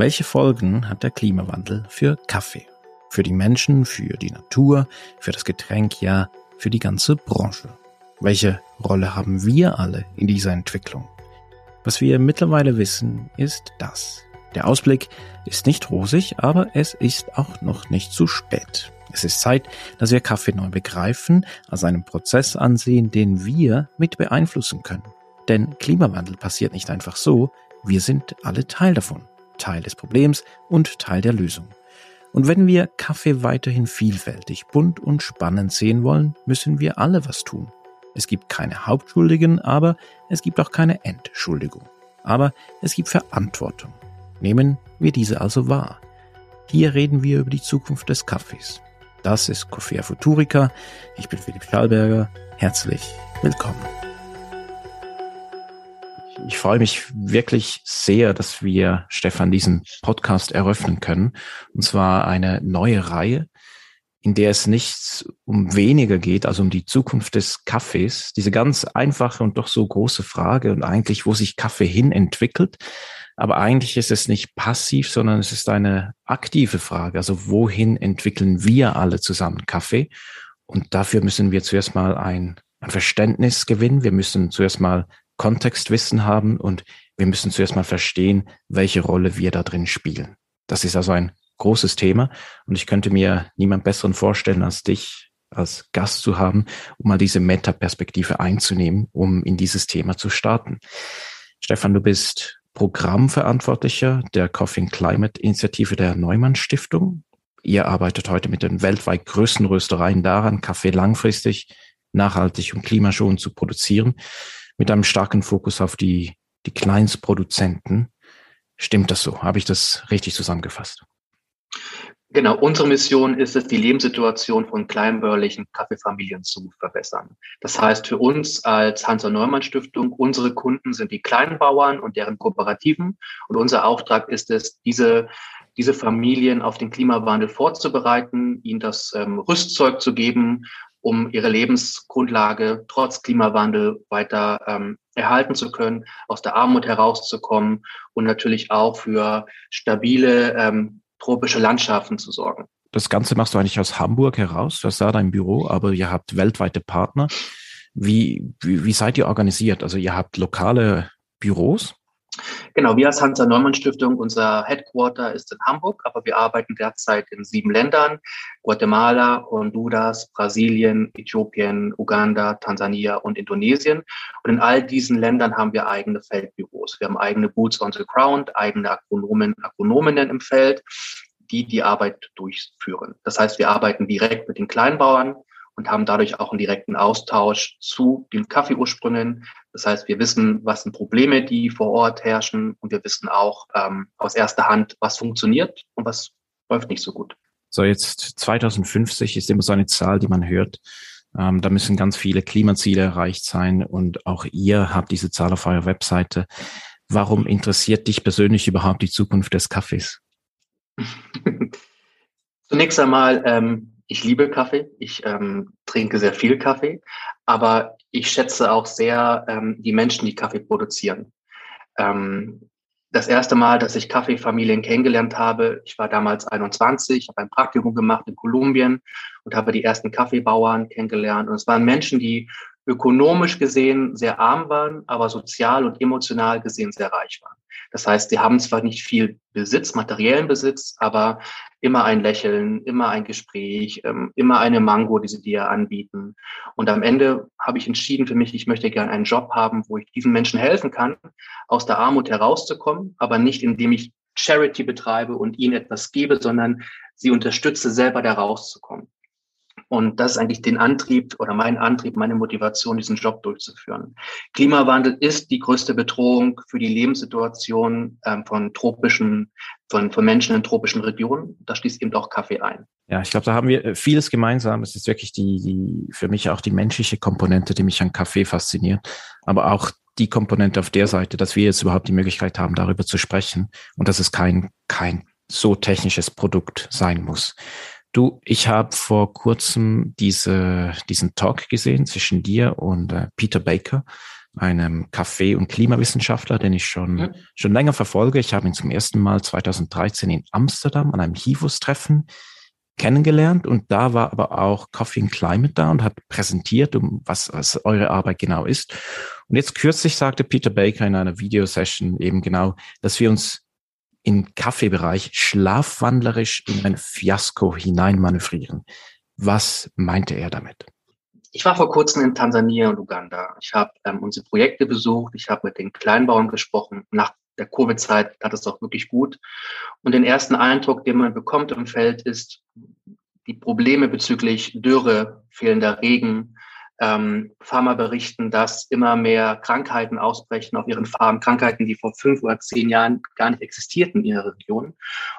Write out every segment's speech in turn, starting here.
Welche Folgen hat der Klimawandel für Kaffee? Für die Menschen, für die Natur, für das Getränk, ja, für die ganze Branche. Welche Rolle haben wir alle in dieser Entwicklung? Was wir mittlerweile wissen, ist das. Der Ausblick ist nicht rosig, aber es ist auch noch nicht zu spät. Es ist Zeit, dass wir Kaffee neu begreifen, als einen Prozess ansehen, den wir mit beeinflussen können. Denn Klimawandel passiert nicht einfach so, wir sind alle Teil davon, Teil des Problems und Teil der Lösung. Und wenn wir Kaffee weiterhin vielfältig, bunt und spannend sehen wollen, müssen wir alle was tun. Es gibt keine Hauptschuldigen, aber es gibt auch keine Entschuldigung. Aber es gibt Verantwortung. Nehmen wir diese also wahr. Hier reden wir über die Zukunft des Kaffees. Das ist Coffea Futurica. Ich bin Philipp Schallberger. Herzlich willkommen. Ich freue mich wirklich sehr, dass wir, Stefan, diesen Podcast eröffnen können. Und zwar eine neue Reihe, in der es nicht um weniger geht, also um die Zukunft des Kaffees. Diese ganz einfache und doch so große Frage und eigentlich, wo sich Kaffee hin entwickelt. Aber eigentlich ist es nicht passiv, sondern es ist eine aktive Frage. Also wohin entwickeln wir alle zusammen Kaffee? Und dafür müssen wir zuerst mal ein, ein Verständnis gewinnen. Wir müssen zuerst mal Kontextwissen haben und wir müssen zuerst mal verstehen, welche Rolle wir da drin spielen. Das ist also ein großes Thema und ich könnte mir niemand besseren vorstellen als dich als Gast zu haben, um mal diese Metaperspektive einzunehmen, um in dieses Thema zu starten. Stefan, du bist Programmverantwortlicher der Coffee and Climate Initiative der Neumann Stiftung. Ihr arbeitet heute mit den weltweit größten Röstereien daran, Kaffee langfristig, nachhaltig und klimaschonend zu produzieren mit einem starken Fokus auf die, die Kleinstproduzenten. Stimmt das so? Habe ich das richtig zusammengefasst? Genau, unsere Mission ist es, die Lebenssituation von kleinbäuerlichen Kaffeefamilien zu verbessern. Das heißt, für uns als Hansa-Neumann-Stiftung, unsere Kunden sind die Kleinbauern und deren Kooperativen. Und unser Auftrag ist es, diese, diese Familien auf den Klimawandel vorzubereiten, ihnen das ähm, Rüstzeug zu geben, um ihre Lebensgrundlage trotz Klimawandel weiter ähm, erhalten zu können, aus der Armut herauszukommen und natürlich auch für stabile ähm, tropische Landschaften zu sorgen. Das Ganze machst du eigentlich aus Hamburg heraus, du hast da dein Büro, aber ihr habt weltweite Partner. Wie, wie, wie seid ihr organisiert? Also ihr habt lokale Büros? Genau, wir als Hansa Neumann Stiftung, unser Headquarter ist in Hamburg, aber wir arbeiten derzeit in sieben Ländern. Guatemala, Honduras, Brasilien, Äthiopien, Uganda, Tansania und Indonesien. Und in all diesen Ländern haben wir eigene Feldbüros. Wir haben eigene Boots on the Ground, eigene Agronomen, Agronominnen im Feld, die die Arbeit durchführen. Das heißt, wir arbeiten direkt mit den Kleinbauern, und haben dadurch auch einen direkten Austausch zu den Kaffeeursprüngen. Das heißt, wir wissen, was sind Probleme, die vor Ort herrschen und wir wissen auch ähm, aus erster Hand, was funktioniert und was läuft nicht so gut. So, jetzt 2050 ist immer so eine Zahl, die man hört. Ähm, da müssen ganz viele Klimaziele erreicht sein und auch ihr habt diese Zahl auf eurer Webseite. Warum interessiert dich persönlich überhaupt die Zukunft des Kaffees? Zunächst einmal ähm, ich liebe Kaffee, ich ähm, trinke sehr viel Kaffee, aber ich schätze auch sehr ähm, die Menschen, die Kaffee produzieren. Ähm, das erste Mal, dass ich Kaffeefamilien kennengelernt habe, ich war damals 21, habe ein Praktikum gemacht in Kolumbien und habe die ersten Kaffeebauern kennengelernt. Und es waren Menschen, die ökonomisch gesehen sehr arm waren, aber sozial und emotional gesehen sehr reich waren. Das heißt, sie haben zwar nicht viel Besitz, materiellen Besitz, aber immer ein Lächeln, immer ein Gespräch, ähm, immer eine Mango, die sie dir anbieten. Und am Ende habe ich entschieden für mich, ich möchte gerne einen Job haben, wo ich diesen Menschen helfen kann, aus der Armut herauszukommen, aber nicht indem ich Charity betreibe und ihnen etwas gebe, sondern sie unterstütze, selber da rauszukommen. Und das ist eigentlich den Antrieb oder mein Antrieb, meine Motivation, diesen Job durchzuführen. Klimawandel ist die größte Bedrohung für die Lebenssituation ähm, von tropischen, von, von Menschen in tropischen Regionen. Da schließt eben auch Kaffee ein. Ja, ich glaube, da haben wir äh, vieles gemeinsam. Es ist wirklich die, die, für mich auch die menschliche Komponente, die mich an Kaffee fasziniert. Aber auch die Komponente auf der Seite, dass wir jetzt überhaupt die Möglichkeit haben, darüber zu sprechen und dass es kein, kein so technisches Produkt sein muss. Du, ich habe vor kurzem diese, diesen Talk gesehen zwischen dir und äh, Peter Baker. einem Kaffee- und Klimawissenschaftler, den ich schon, mhm. schon länger verfolge. Ich habe ihn zum ersten Mal 2013 in Amsterdam an einem HIVUS-Treffen kennengelernt und da war aber auch Coffee and Climate da und hat präsentiert, um was, was eure Arbeit genau ist. Und jetzt kürzlich sagte Peter Baker in einer Videosession eben genau, dass wir uns im Kaffeebereich schlafwandlerisch in ein Fiasko hineinmanövrieren. Was meinte er damit? Ich war vor kurzem in Tansania und Uganda. Ich habe ähm, unsere Projekte besucht, ich habe mit den Kleinbauern gesprochen. Nach der Covid-Zeit hat es auch wirklich gut. Und den ersten Eindruck, den man bekommt im Feld, ist die Probleme bezüglich Dürre, fehlender Regen. Ähm, Farmer berichten, dass immer mehr Krankheiten ausbrechen auf ihren Farmen, Krankheiten, die vor fünf oder zehn Jahren gar nicht existierten in ihrer Region.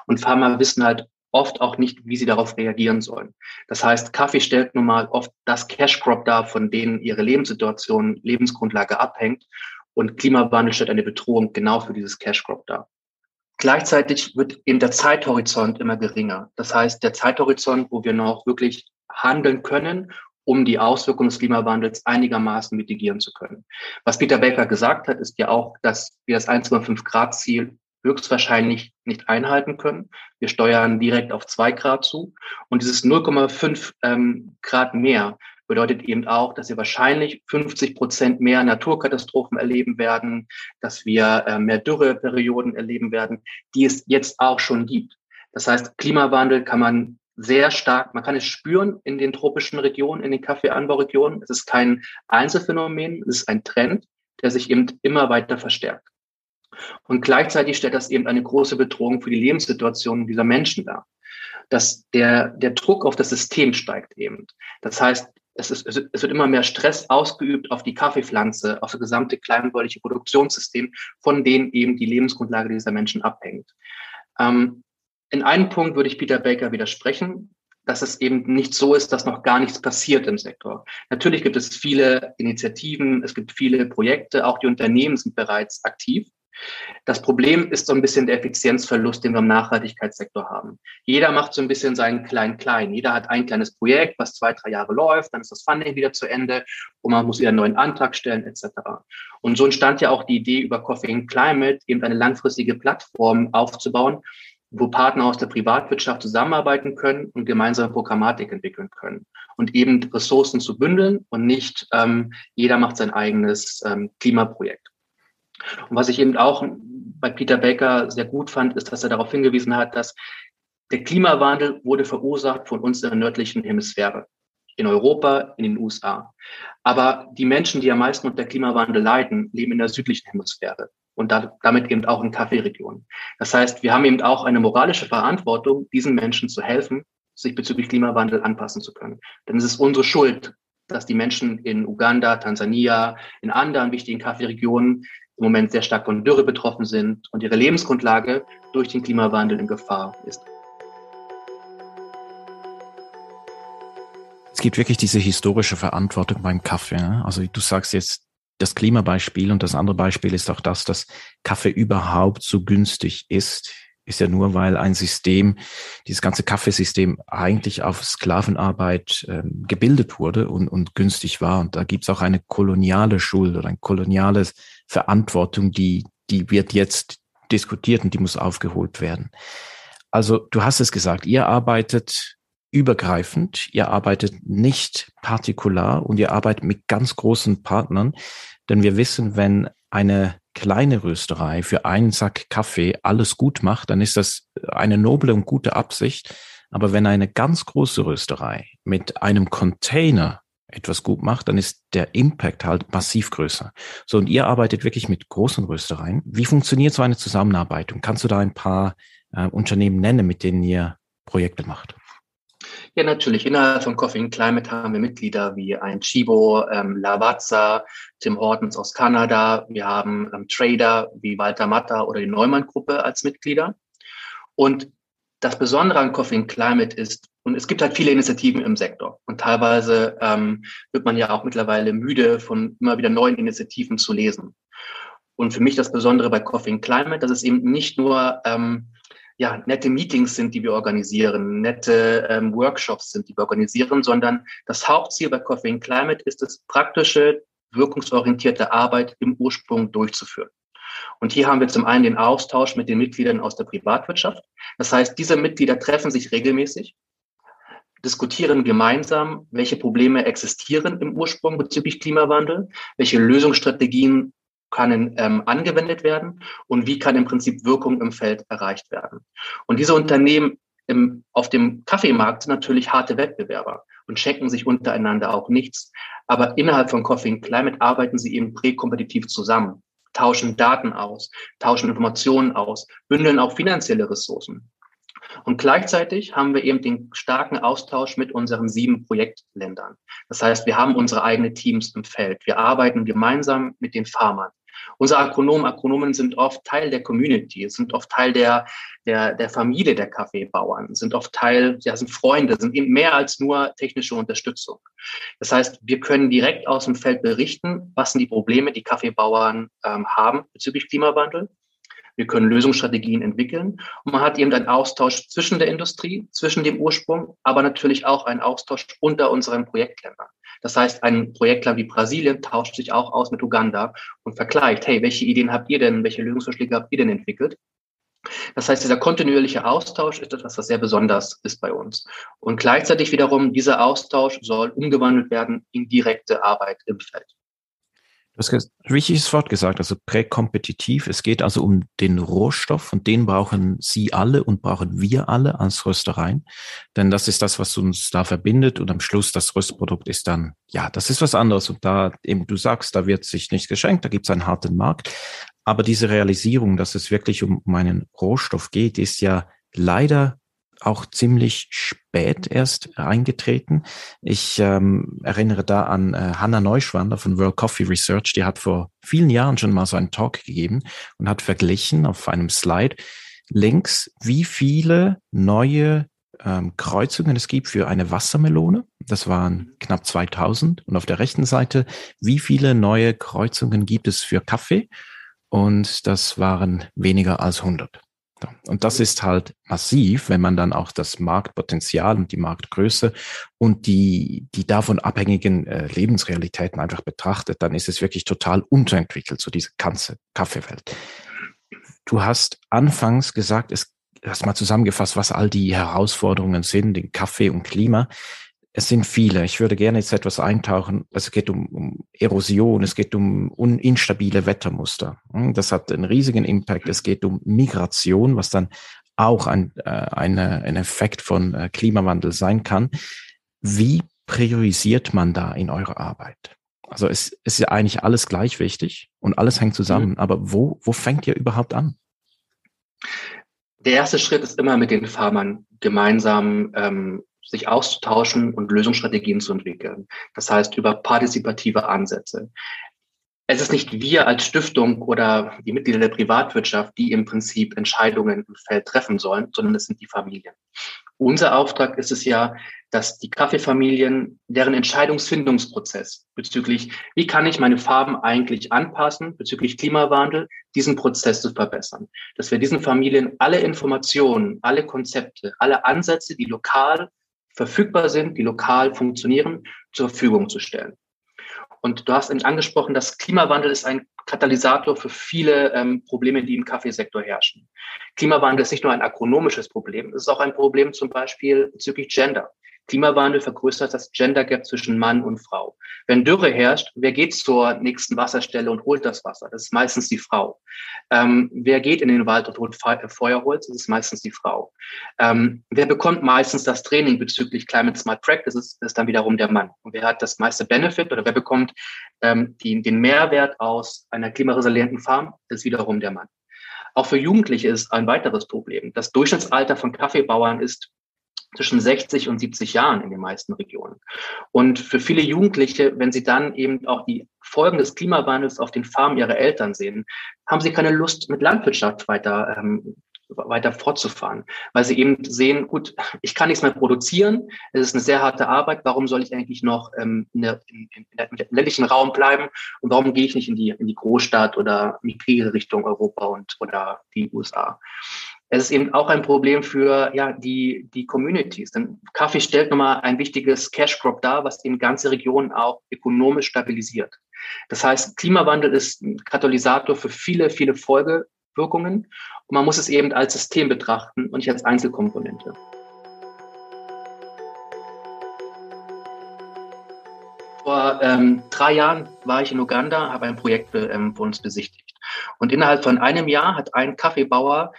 Und Farmer wissen halt oft auch nicht, wie sie darauf reagieren sollen. Das heißt, Kaffee stellt nun mal oft das Cash Crop dar, von denen ihre Lebenssituation, Lebensgrundlage abhängt. Und Klimawandel stellt eine Bedrohung genau für dieses Cash Crop dar. Gleichzeitig wird eben der Zeithorizont immer geringer. Das heißt, der Zeithorizont, wo wir noch wirklich handeln können, um die Auswirkungen des Klimawandels einigermaßen mitigieren zu können. Was Peter Baker gesagt hat, ist ja auch, dass wir das 1,5 Grad Ziel höchstwahrscheinlich nicht einhalten können. Wir steuern direkt auf zwei Grad zu. Und dieses 0,5 ähm, Grad mehr bedeutet eben auch, dass wir wahrscheinlich 50 Prozent mehr Naturkatastrophen erleben werden, dass wir äh, mehr Dürreperioden erleben werden, die es jetzt auch schon gibt. Das heißt, Klimawandel kann man sehr stark, man kann es spüren in den tropischen Regionen, in den Kaffeeanbauregionen. Es ist kein Einzelfenomen, es ist ein Trend, der sich eben immer weiter verstärkt. Und gleichzeitig stellt das eben eine große Bedrohung für die Lebenssituation dieser Menschen dar. Dass der, der Druck auf das System steigt eben. Das heißt, es, ist, es wird immer mehr Stress ausgeübt auf die Kaffeepflanze, auf das gesamte kleinbäuerliche Produktionssystem, von dem eben die Lebensgrundlage dieser Menschen abhängt. Ähm, in einem Punkt würde ich Peter Baker widersprechen, dass es eben nicht so ist, dass noch gar nichts passiert im Sektor. Natürlich gibt es viele Initiativen, es gibt viele Projekte, auch die Unternehmen sind bereits aktiv. Das Problem ist so ein bisschen der Effizienzverlust, den wir im Nachhaltigkeitssektor haben. Jeder macht so ein bisschen seinen Klein-Klein. Jeder hat ein kleines Projekt, was zwei, drei Jahre läuft, dann ist das Funding wieder zu Ende und man muss wieder einen neuen Antrag stellen etc. Und so entstand ja auch die Idee über Coffee Climate, eben eine langfristige Plattform aufzubauen, wo Partner aus der Privatwirtschaft zusammenarbeiten können und gemeinsame Programmatik entwickeln können und eben Ressourcen zu bündeln und nicht ähm, jeder macht sein eigenes ähm, Klimaprojekt. Und was ich eben auch bei Peter Baker sehr gut fand, ist, dass er darauf hingewiesen hat, dass der Klimawandel wurde verursacht von uns in der nördlichen Hemisphäre, in Europa, in den USA. Aber die Menschen, die am meisten unter Klimawandel leiden, leben in der südlichen Hemisphäre und da, damit eben auch in Kaffeeregionen. Das heißt, wir haben eben auch eine moralische Verantwortung, diesen Menschen zu helfen, sich bezüglich Klimawandel anpassen zu können. Denn es ist unsere Schuld, dass die Menschen in Uganda, Tansania, in anderen wichtigen Kaffeeregionen im Moment sehr stark von Dürre betroffen sind und ihre Lebensgrundlage durch den Klimawandel in Gefahr ist. Es gibt wirklich diese historische Verantwortung beim Kaffee. Ne? Also du sagst jetzt das Klimabeispiel und das andere Beispiel ist auch das, dass Kaffee überhaupt so günstig ist ist ja nur, weil ein System, dieses ganze Kaffeesystem eigentlich auf Sklavenarbeit ähm, gebildet wurde und, und günstig war. Und da gibt's auch eine koloniale Schuld oder eine koloniale Verantwortung, die, die wird jetzt diskutiert und die muss aufgeholt werden. Also du hast es gesagt, ihr arbeitet übergreifend, ihr arbeitet nicht partikular und ihr arbeitet mit ganz großen Partnern, denn wir wissen, wenn eine kleine Rösterei für einen Sack Kaffee alles gut macht, dann ist das eine noble und gute Absicht. Aber wenn eine ganz große Rösterei mit einem Container etwas gut macht, dann ist der Impact halt massiv größer. So, und ihr arbeitet wirklich mit großen Röstereien. Wie funktioniert so eine Zusammenarbeit? Und kannst du da ein paar äh, Unternehmen nennen, mit denen ihr Projekte macht? Ja, natürlich. Innerhalb von Coffee and Climate haben wir Mitglieder wie ein Chibo, ähm, Lavazza, Tim Hortons aus Kanada. Wir haben ähm, Trader wie Walter Matter oder die Neumann-Gruppe als Mitglieder. Und das Besondere an Coffee and Climate ist, und es gibt halt viele Initiativen im Sektor. Und teilweise ähm, wird man ja auch mittlerweile müde, von immer wieder neuen Initiativen zu lesen. Und für mich das Besondere bei Coffee and Climate, dass es eben nicht nur ähm, ja, nette Meetings sind, die wir organisieren, nette ähm, Workshops sind, die wir organisieren, sondern das Hauptziel bei Coffee and Climate ist das praktische wirkungsorientierte Arbeit im Ursprung durchzuführen. Und hier haben wir zum einen den Austausch mit den Mitgliedern aus der Privatwirtschaft. Das heißt, diese Mitglieder treffen sich regelmäßig, diskutieren gemeinsam, welche Probleme existieren im Ursprung bezüglich Klimawandel, welche Lösungsstrategien können ähm, angewendet werden und wie kann im Prinzip Wirkung im Feld erreicht werden. Und diese Unternehmen im, auf dem Kaffeemarkt sind natürlich harte Wettbewerber und schenken sich untereinander auch nichts. Aber innerhalb von Coffee Climate arbeiten sie eben präkompetitiv zusammen, tauschen Daten aus, tauschen Informationen aus, bündeln auch finanzielle Ressourcen. Und gleichzeitig haben wir eben den starken Austausch mit unseren sieben Projektländern. Das heißt, wir haben unsere eigenen Teams im Feld. Wir arbeiten gemeinsam mit den Farmern. Unsere Agronomen, Agronomen sind oft Teil der Community, sind oft Teil der, der, der Familie der Kaffeebauern, sind oft Teil, ja, sind Freunde, sind eben mehr als nur technische Unterstützung. Das heißt, wir können direkt aus dem Feld berichten, was sind die Probleme, die Kaffeebauern ähm, haben bezüglich Klimawandel. Wir können Lösungsstrategien entwickeln und man hat eben einen Austausch zwischen der Industrie, zwischen dem Ursprung, aber natürlich auch einen Austausch unter unseren Projektländern. Das heißt, ein Projektland wie Brasilien tauscht sich auch aus mit Uganda und vergleicht, hey, welche Ideen habt ihr denn, welche Lösungsvorschläge habt ihr denn entwickelt? Das heißt, dieser kontinuierliche Austausch ist etwas, was sehr besonders ist bei uns. Und gleichzeitig wiederum, dieser Austausch soll umgewandelt werden in direkte Arbeit im Feld. Du hast ein wichtiges Wort gesagt, also präkompetitiv. Es geht also um den Rohstoff und den brauchen Sie alle und brauchen wir alle als Röstereien. Denn das ist das, was uns da verbindet und am Schluss das Röstprodukt ist dann, ja, das ist was anderes. Und da eben du sagst, da wird sich nichts geschenkt, da gibt es einen harten Markt. Aber diese Realisierung, dass es wirklich um, um einen Rohstoff geht, ist ja leider auch ziemlich spät erst eingetreten. Ich ähm, erinnere da an äh, Hanna Neuschwander von World Coffee Research, die hat vor vielen Jahren schon mal so einen Talk gegeben und hat verglichen auf einem Slide links, wie viele neue ähm, Kreuzungen es gibt für eine Wassermelone. Das waren knapp 2000. Und auf der rechten Seite, wie viele neue Kreuzungen gibt es für Kaffee? Und das waren weniger als 100. Und das ist halt massiv, wenn man dann auch das Marktpotenzial und die Marktgröße und die, die davon abhängigen äh, Lebensrealitäten einfach betrachtet, dann ist es wirklich total unterentwickelt, so diese ganze Kaffeewelt. Du hast anfangs gesagt, es hast mal zusammengefasst, was all die Herausforderungen sind, den Kaffee und Klima. Es sind viele. Ich würde gerne jetzt etwas eintauchen. Es geht um, um Erosion, es geht um instabile Wettermuster. Hm, das hat einen riesigen Impact. Es geht um Migration, was dann auch ein, äh, eine, ein Effekt von äh, Klimawandel sein kann. Wie priorisiert man da in eurer Arbeit? Also es, es ist ja eigentlich alles gleich wichtig und alles hängt zusammen. Mhm. Aber wo, wo fängt ihr überhaupt an? Der erste Schritt ist immer mit den Farmern gemeinsam ähm, sich auszutauschen und Lösungsstrategien zu entwickeln. Das heißt, über partizipative Ansätze. Es ist nicht wir als Stiftung oder die Mitglieder der Privatwirtschaft, die im Prinzip Entscheidungen im Feld treffen sollen, sondern es sind die Familien. Unser Auftrag ist es ja, dass die Kaffeefamilien, deren Entscheidungsfindungsprozess bezüglich, wie kann ich meine Farben eigentlich anpassen, bezüglich Klimawandel, diesen Prozess zu verbessern. Dass wir diesen Familien alle Informationen, alle Konzepte, alle Ansätze, die lokal verfügbar sind, die lokal funktionieren, zur Verfügung zu stellen. Und du hast angesprochen, dass Klimawandel ist ein Katalysator für viele ähm, Probleme, die im Kaffeesektor herrschen. Klimawandel ist nicht nur ein ökonomisches Problem, es ist auch ein Problem zum Beispiel bezüglich Gender. Klimawandel vergrößert das Gender Gap zwischen Mann und Frau. Wenn Dürre herrscht, wer geht zur nächsten Wasserstelle und holt das Wasser? Das ist meistens die Frau. Ähm, wer geht in den Wald und holt äh, Feuerholz? Das ist meistens die Frau. Ähm, wer bekommt meistens das Training bezüglich Climate Smart Practices? Das ist dann wiederum der Mann. Und wer hat das meiste Benefit oder wer bekommt ähm, die, den Mehrwert aus einer klimaresilienten Farm? Das ist wiederum der Mann. Auch für Jugendliche ist ein weiteres Problem. Das Durchschnittsalter von Kaffeebauern ist zwischen 60 und 70 Jahren in den meisten Regionen. Und für viele Jugendliche, wenn sie dann eben auch die Folgen des Klimawandels auf den Farmen ihrer Eltern sehen, haben sie keine Lust, mit Landwirtschaft weiter, ähm, weiter fortzufahren, weil sie eben sehen, gut, ich kann nichts mehr produzieren, es ist eine sehr harte Arbeit, warum soll ich eigentlich noch ähm, in, der, in, in, im ländlichen Raum bleiben und warum gehe ich nicht in die, in die Großstadt oder migriere Richtung Europa und oder die USA? Es ist eben auch ein Problem für ja, die, die Communities. Denn Kaffee stellt nochmal ein wichtiges Cash Crop dar, was eben ganze Regionen auch ökonomisch stabilisiert. Das heißt, Klimawandel ist ein Katalysator für viele, viele Folgewirkungen. Und man muss es eben als System betrachten und nicht als Einzelkomponente. Vor ähm, drei Jahren war ich in Uganda, habe ein Projekt ähm, für uns besichtigt. Und innerhalb von einem Jahr hat ein Kaffeebauer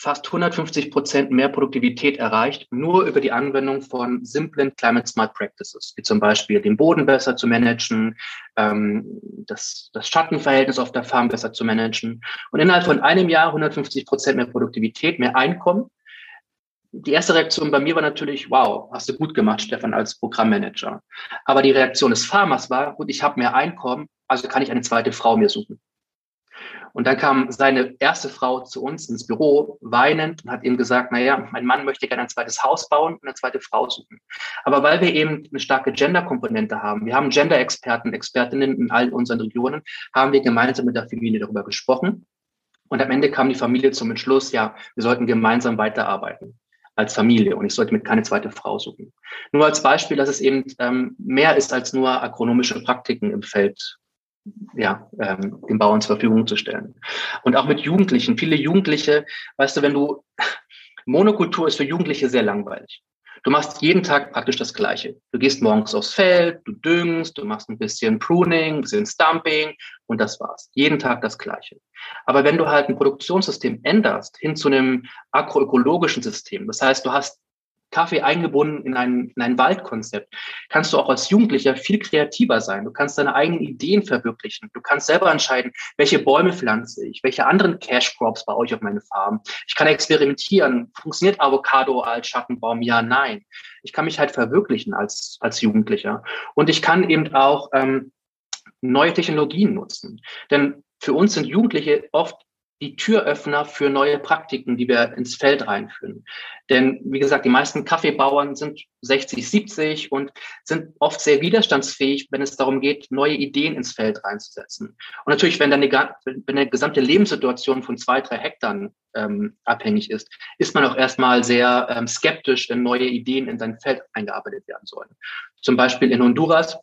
fast 150 Prozent mehr Produktivität erreicht, nur über die Anwendung von simplen Climate Smart Practices, wie zum Beispiel den Boden besser zu managen, ähm, das, das Schattenverhältnis auf der Farm besser zu managen. Und innerhalb von einem Jahr 150 Prozent mehr Produktivität, mehr Einkommen. Die erste Reaktion bei mir war natürlich, wow, hast du gut gemacht, Stefan, als Programmmanager. Aber die Reaktion des Farmers war, gut, ich habe mehr Einkommen, also kann ich eine zweite Frau mir suchen. Und dann kam seine erste Frau zu uns ins Büro, weinend, und hat ihm gesagt, naja, mein Mann möchte gerne ein zweites Haus bauen und eine zweite Frau suchen. Aber weil wir eben eine starke Gender-Komponente haben, wir haben Gender-Experten, Expertinnen in allen unseren Regionen, haben wir gemeinsam mit der Familie darüber gesprochen. Und am Ende kam die Familie zum Entschluss, ja, wir sollten gemeinsam weiterarbeiten als Familie und ich sollte mit keine zweite Frau suchen. Nur als Beispiel, dass es eben ähm, mehr ist als nur agronomische Praktiken im Feld ja, ähm, den Bauern zur Verfügung zu stellen. Und auch mit Jugendlichen. Viele Jugendliche, weißt du, wenn du, Monokultur ist für Jugendliche sehr langweilig. Du machst jeden Tag praktisch das Gleiche. Du gehst morgens aufs Feld, du düngst, du machst ein bisschen Pruning, ein bisschen Stumping und das war's. Jeden Tag das Gleiche. Aber wenn du halt ein Produktionssystem änderst hin zu einem agroökologischen System, das heißt, du hast Kaffee eingebunden in ein, in ein Waldkonzept, kannst du auch als Jugendlicher viel kreativer sein. Du kannst deine eigenen Ideen verwirklichen. Du kannst selber entscheiden, welche Bäume pflanze ich, welche anderen Cash Crops baue ich auf meine Farm. Ich kann experimentieren. Funktioniert Avocado als Schattenbaum? Ja, nein. Ich kann mich halt verwirklichen als, als Jugendlicher. Und ich kann eben auch ähm, neue Technologien nutzen. Denn für uns sind Jugendliche oft die Türöffner für neue Praktiken, die wir ins Feld reinführen. Denn wie gesagt, die meisten Kaffeebauern sind 60, 70 und sind oft sehr widerstandsfähig, wenn es darum geht, neue Ideen ins Feld reinzusetzen. Und natürlich, wenn dann eine, wenn eine gesamte Lebenssituation von zwei, drei Hektar ähm, abhängig ist, ist man auch erstmal sehr ähm, skeptisch, wenn neue Ideen in sein Feld eingearbeitet werden sollen. Zum Beispiel in Honduras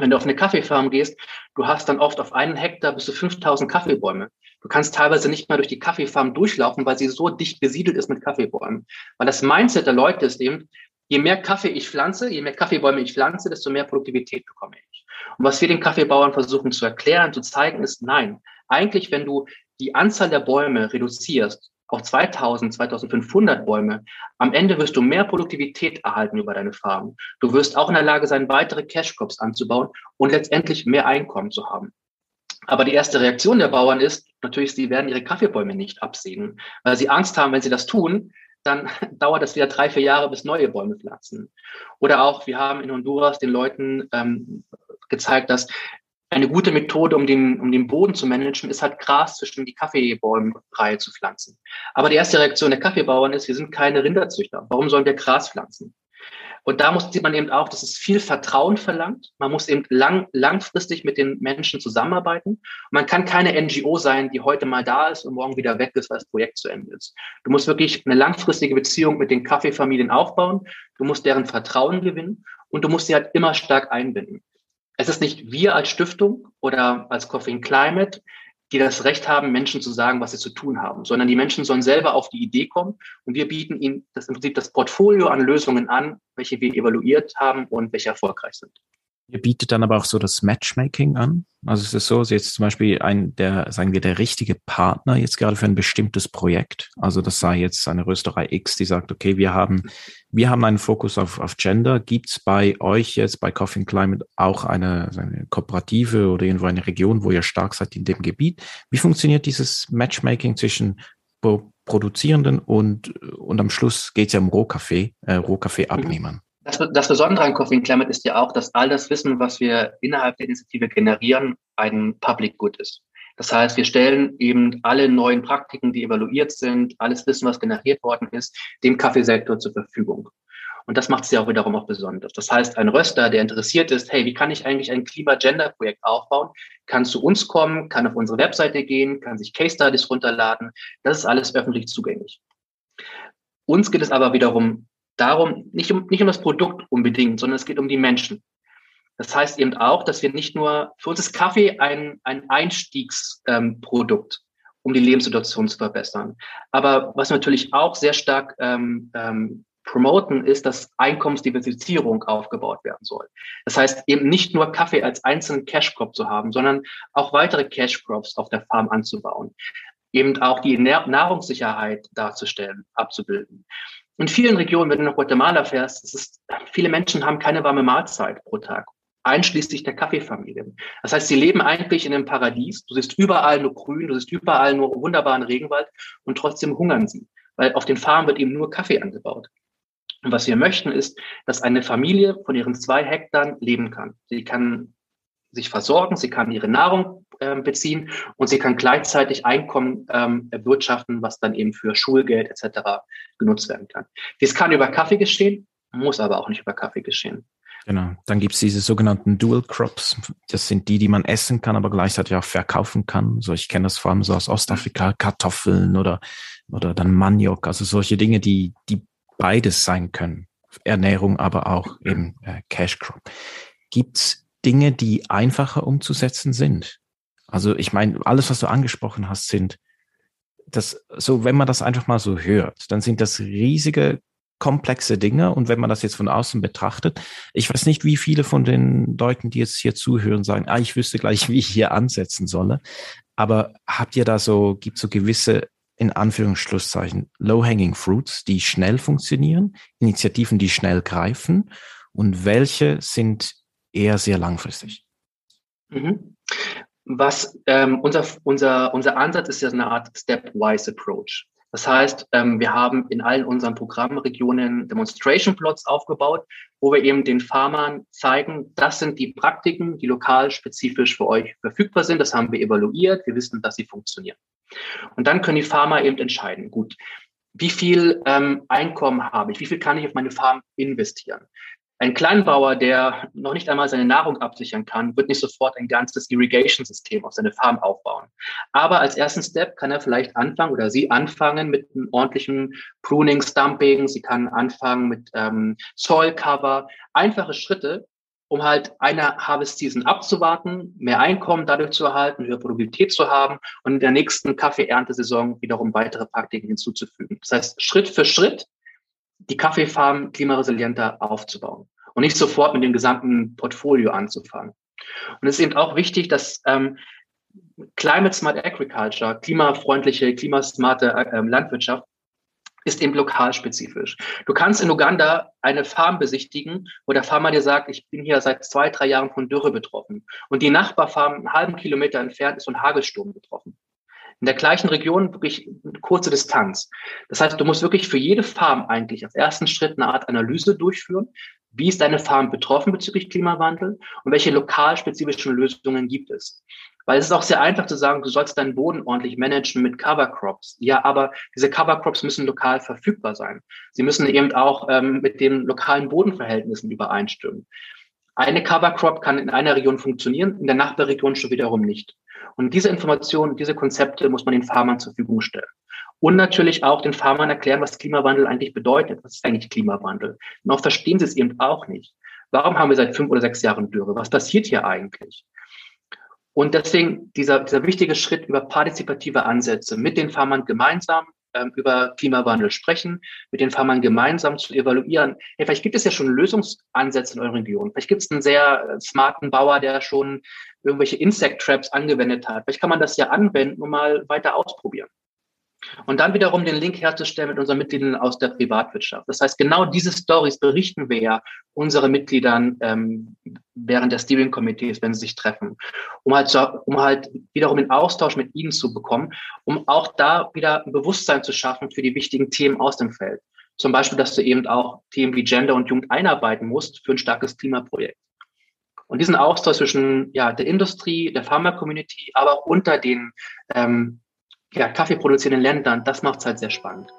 wenn du auf eine Kaffeefarm gehst, du hast dann oft auf einen Hektar bis zu 5000 Kaffeebäume. Du kannst teilweise nicht mal durch die Kaffeefarm durchlaufen, weil sie so dicht besiedelt ist mit Kaffeebäumen. Weil das Mindset der Leute ist eben, je mehr Kaffee ich pflanze, je mehr Kaffeebäume ich pflanze, desto mehr Produktivität bekomme ich. Und was wir den Kaffeebauern versuchen zu erklären, zu zeigen, ist nein. Eigentlich, wenn du die Anzahl der Bäume reduzierst auf 2000, 2500 Bäume, am Ende wirst du mehr Produktivität erhalten über deine Farm. Du wirst auch in der Lage sein, weitere Cash Crops anzubauen und letztendlich mehr Einkommen zu haben. Aber die erste Reaktion der Bauern ist natürlich, sie werden ihre Kaffeebäume nicht absägen, weil sie Angst haben, wenn sie das tun, dann dauert es wieder drei, vier Jahre, bis neue Bäume platzen. Oder auch, wir haben in Honduras den Leuten ähm, gezeigt, dass eine gute Methode, um den, um den Boden zu managen, ist halt Gras zwischen die Kaffeebäume-Reihe zu pflanzen. Aber die erste Reaktion der Kaffeebauern ist, wir sind keine Rinderzüchter. Warum sollen wir Gras pflanzen? Und da muss, man eben auch, dass es viel Vertrauen verlangt. Man muss eben lang, langfristig mit den Menschen zusammenarbeiten. Und man kann keine NGO sein, die heute mal da ist und morgen wieder weg ist, weil das Projekt zu Ende ist. Du musst wirklich eine langfristige Beziehung mit den Kaffeefamilien aufbauen. Du musst deren Vertrauen gewinnen und du musst sie halt immer stark einbinden. Es ist nicht wir als Stiftung oder als Coffee Climate, die das Recht haben, Menschen zu sagen, was sie zu tun haben, sondern die Menschen sollen selber auf die Idee kommen und wir bieten ihnen das im Prinzip das Portfolio an Lösungen an, welche wir evaluiert haben und welche erfolgreich sind. Ihr bietet dann aber auch so das Matchmaking an. Also es ist so, jetzt zum Beispiel ein, der, sagen wir, der richtige Partner jetzt gerade für ein bestimmtes Projekt. Also das sei jetzt eine Rösterei X, die sagt, okay, wir haben, wir haben einen Fokus auf, auf Gender. Gibt es bei euch jetzt bei Coffee and Climate auch eine, eine Kooperative oder irgendwo eine Region, wo ihr stark seid in dem Gebiet? Wie funktioniert dieses Matchmaking zwischen Produzierenden und, und am Schluss geht es ja um Rohkaffee, äh, Rohkaffee-Abnehmern? Das, das Besondere an Coffee Climate ist ja auch, dass all das Wissen, was wir innerhalb der Initiative generieren, ein Public Good ist. Das heißt, wir stellen eben alle neuen Praktiken, die evaluiert sind, alles Wissen, was generiert worden ist, dem Kaffeesektor zur Verfügung. Und das macht es ja auch wiederum auch besonders. Das heißt, ein Röster, der interessiert ist, hey, wie kann ich eigentlich ein Klima-Gender-Projekt aufbauen, kann zu uns kommen, kann auf unsere Webseite gehen, kann sich Case Studies runterladen. Das ist alles öffentlich zugänglich. Uns geht es aber wiederum darum, nicht um, nicht um das Produkt unbedingt, sondern es geht um die Menschen. Das heißt eben auch, dass wir nicht nur, für uns ist Kaffee ein, ein Einstiegsprodukt, ähm, um die Lebenssituation zu verbessern. Aber was wir natürlich auch sehr stark ähm, ähm, promoten, ist, dass Einkommensdiversifizierung aufgebaut werden soll. Das heißt, eben nicht nur Kaffee als einzelnen Cash Crop zu haben, sondern auch weitere Cash Crops auf der Farm anzubauen. Eben auch die Nahrungssicherheit darzustellen, abzubilden. In vielen Regionen, wenn du nach Guatemala fährst, ist, viele Menschen haben keine warme Mahlzeit pro Tag einschließlich der Kaffeefamilien. Das heißt, sie leben eigentlich in einem Paradies. Du siehst überall nur Grün, du siehst überall nur wunderbaren Regenwald und trotzdem hungern sie, weil auf den Farmen wird eben nur Kaffee angebaut. Und was wir möchten, ist, dass eine Familie von ihren zwei Hektar leben kann. Sie kann sich versorgen, sie kann ihre Nahrung äh, beziehen und sie kann gleichzeitig Einkommen ähm, erwirtschaften, was dann eben für Schulgeld etc. genutzt werden kann. Dies kann über Kaffee geschehen, muss aber auch nicht über Kaffee geschehen. Genau. Dann gibt es diese sogenannten Dual Crops. Das sind die, die man essen kann, aber gleichzeitig auch verkaufen kann. So, ich kenne das vor allem so aus Ostafrika, Kartoffeln oder, oder dann Maniok, also solche Dinge, die, die beides sein können. Ernährung, aber auch eben äh, Cash Crop. Gibt's Dinge, die einfacher umzusetzen sind? Also ich meine, alles, was du angesprochen hast, sind das so, wenn man das einfach mal so hört, dann sind das riesige komplexe Dinge. Und wenn man das jetzt von außen betrachtet, ich weiß nicht, wie viele von den Leuten, die jetzt hier zuhören, sagen, ah, ich wüsste gleich, wie ich hier ansetzen solle. Aber habt ihr da so, gibt so gewisse, in Anführungsschlusszeichen, low-hanging fruits, die schnell funktionieren, Initiativen, die schnell greifen und welche sind eher sehr langfristig? Mhm. Was ähm, unser, unser, unser Ansatz ist ja eine Art Stepwise Approach. Das heißt, ähm, wir haben in allen unseren Programmregionen Demonstration Plots aufgebaut, wo wir eben den Farmern zeigen, das sind die Praktiken, die lokal spezifisch für euch verfügbar sind. Das haben wir evaluiert. Wir wissen, dass sie funktionieren. Und dann können die Farmer eben entscheiden, gut, wie viel ähm, Einkommen habe ich? Wie viel kann ich auf meine Farm investieren? Ein Kleinbauer, der noch nicht einmal seine Nahrung absichern kann, wird nicht sofort ein ganzes Irrigation-System auf seine Farm aufbauen. Aber als ersten Step kann er vielleicht anfangen oder sie anfangen mit einem ordentlichen Pruning, Stumping. Sie kann anfangen mit ähm, Soil Cover. Einfache Schritte, um halt eine Harvest Season abzuwarten, mehr Einkommen dadurch zu erhalten, höhere Produktivität zu haben und in der nächsten Kaffee-Erntesaison wiederum weitere Praktiken hinzuzufügen. Das heißt, Schritt für Schritt die Kaffeefarm klimaresilienter aufzubauen und nicht sofort mit dem gesamten Portfolio anzufangen. Und es ist eben auch wichtig, dass ähm, Climate Smart Agriculture, klimafreundliche, klimasmarte äh, Landwirtschaft, ist eben lokalspezifisch. Du kannst in Uganda eine Farm besichtigen, wo der Farmer dir sagt, ich bin hier seit zwei, drei Jahren von Dürre betroffen. Und die Nachbarfarm einen halben Kilometer entfernt ist von Hagelsturm betroffen in der gleichen Region wirklich kurze Distanz. Das heißt, du musst wirklich für jede Farm eigentlich als ersten Schritt eine Art Analyse durchführen. Wie ist deine Farm betroffen bezüglich Klimawandel und welche lokalspezifischen Lösungen gibt es? Weil es ist auch sehr einfach zu sagen, du sollst deinen Boden ordentlich managen mit Cover Crops. Ja, aber diese Cover Crops müssen lokal verfügbar sein. Sie müssen eben auch ähm, mit den lokalen Bodenverhältnissen übereinstimmen. Eine Cover Crop kann in einer Region funktionieren, in der Nachbarregion schon wiederum nicht. Und diese Informationen, diese Konzepte muss man den Farmern zur Verfügung stellen. Und natürlich auch den Farmern erklären, was Klimawandel eigentlich bedeutet. Was ist eigentlich Klimawandel? Oft verstehen sie es eben auch nicht. Warum haben wir seit fünf oder sechs Jahren Dürre? Was passiert hier eigentlich? Und deswegen dieser, dieser wichtige Schritt über partizipative Ansätze mit den Farmern gemeinsam ähm, über Klimawandel sprechen, mit den Farmern gemeinsam zu evaluieren. Hey, vielleicht gibt es ja schon Lösungsansätze in eurer Region. Vielleicht gibt es einen sehr äh, smarten Bauer, der schon irgendwelche Insect Traps angewendet hat. Vielleicht kann man das ja anwenden und mal weiter ausprobieren. Und dann wiederum den Link herzustellen mit unseren Mitgliedern aus der Privatwirtschaft. Das heißt, genau diese Stories berichten wir ja unsere Mitgliedern ähm, während der Steering Committees, wenn sie sich treffen, um halt, so, um halt wiederum den Austausch mit ihnen zu bekommen, um auch da wieder ein Bewusstsein zu schaffen für die wichtigen Themen aus dem Feld. Zum Beispiel, dass du eben auch Themen wie Gender und Jugend einarbeiten musst für ein starkes Klimaprojekt. Und diesen Austausch zwischen ja, der Industrie, der Pharma-Community, aber auch unter den ähm, ja, Kaffee produzierenden Ländern, das macht es halt sehr spannend.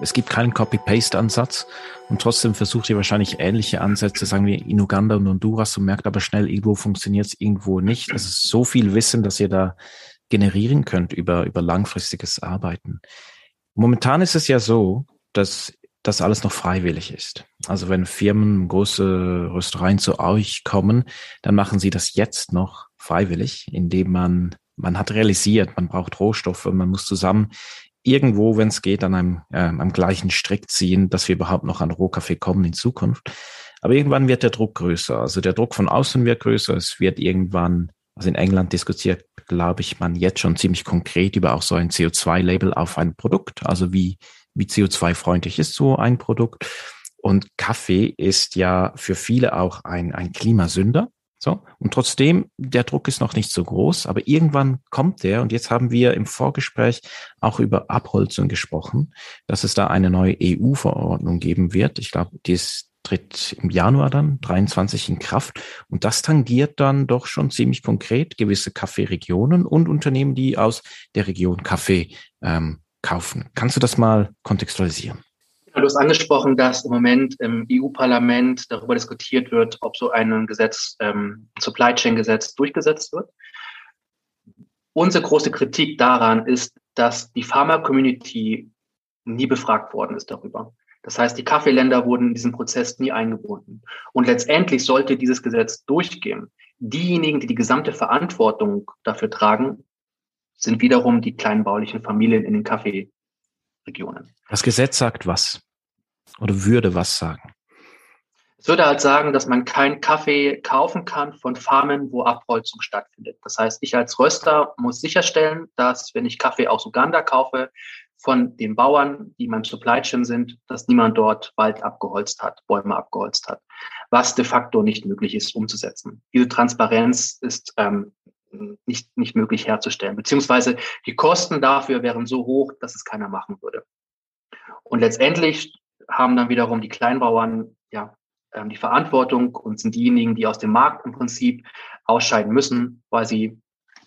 Es gibt keinen Copy-Paste-Ansatz und trotzdem versucht ihr wahrscheinlich ähnliche Ansätze, sagen wir in Uganda und Honduras und merkt aber schnell, irgendwo funktioniert es, irgendwo nicht. Es ist so viel Wissen, dass ihr da generieren könnt über, über langfristiges Arbeiten. Momentan ist es ja so, dass das alles noch freiwillig ist. Also wenn Firmen, große Röstereien zu euch kommen, dann machen sie das jetzt noch freiwillig, indem man, man hat realisiert, man braucht Rohstoffe, man muss zusammen irgendwo, wenn es geht, an einem äh, am gleichen Strick ziehen, dass wir überhaupt noch an Rohkaffee kommen in Zukunft. Aber irgendwann wird der Druck größer. Also der Druck von außen wird größer. Es wird irgendwann, also in England diskutiert, glaube ich, man jetzt schon ziemlich konkret über auch so ein CO2-Label auf ein Produkt. Also wie wie CO2-freundlich ist so ein Produkt. Und Kaffee ist ja für viele auch ein, ein Klimasünder. So. Und trotzdem, der Druck ist noch nicht so groß, aber irgendwann kommt der. Und jetzt haben wir im Vorgespräch auch über Abholzung gesprochen, dass es da eine neue EU-Verordnung geben wird. Ich glaube, die ist, tritt im Januar dann 23 in Kraft. Und das tangiert dann doch schon ziemlich konkret gewisse Kaffeeregionen und Unternehmen, die aus der Region Kaffee ähm, kaufen. Kannst du das mal kontextualisieren? Du hast angesprochen, dass im Moment im EU-Parlament darüber diskutiert wird, ob so ein Gesetz, ähm, Supply Chain Gesetz durchgesetzt wird. Unsere große Kritik daran ist, dass die Pharma-Community nie befragt worden ist darüber. Das heißt, die Kaffeeländer wurden in diesen Prozess nie eingebunden. Und letztendlich sollte dieses Gesetz durchgehen. Diejenigen, die die gesamte Verantwortung dafür tragen, sind wiederum die kleinbaulichen Familien in den Kaffeeregionen. Das Gesetz sagt was? Oder würde was sagen? Es würde halt sagen, dass man keinen Kaffee kaufen kann von Farmen, wo Abholzung stattfindet. Das heißt, ich als Röster muss sicherstellen, dass wenn ich Kaffee aus Uganda kaufe, von den Bauern, die in meinem Supply Chain sind, dass niemand dort Wald abgeholzt hat, Bäume abgeholzt hat, was de facto nicht möglich ist umzusetzen. Diese Transparenz ist ähm, nicht, nicht möglich herzustellen. Beziehungsweise die Kosten dafür wären so hoch, dass es keiner machen würde. Und letztendlich haben dann wiederum die Kleinbauern ja ähm, die Verantwortung und sind diejenigen, die aus dem Markt im Prinzip ausscheiden müssen, weil sie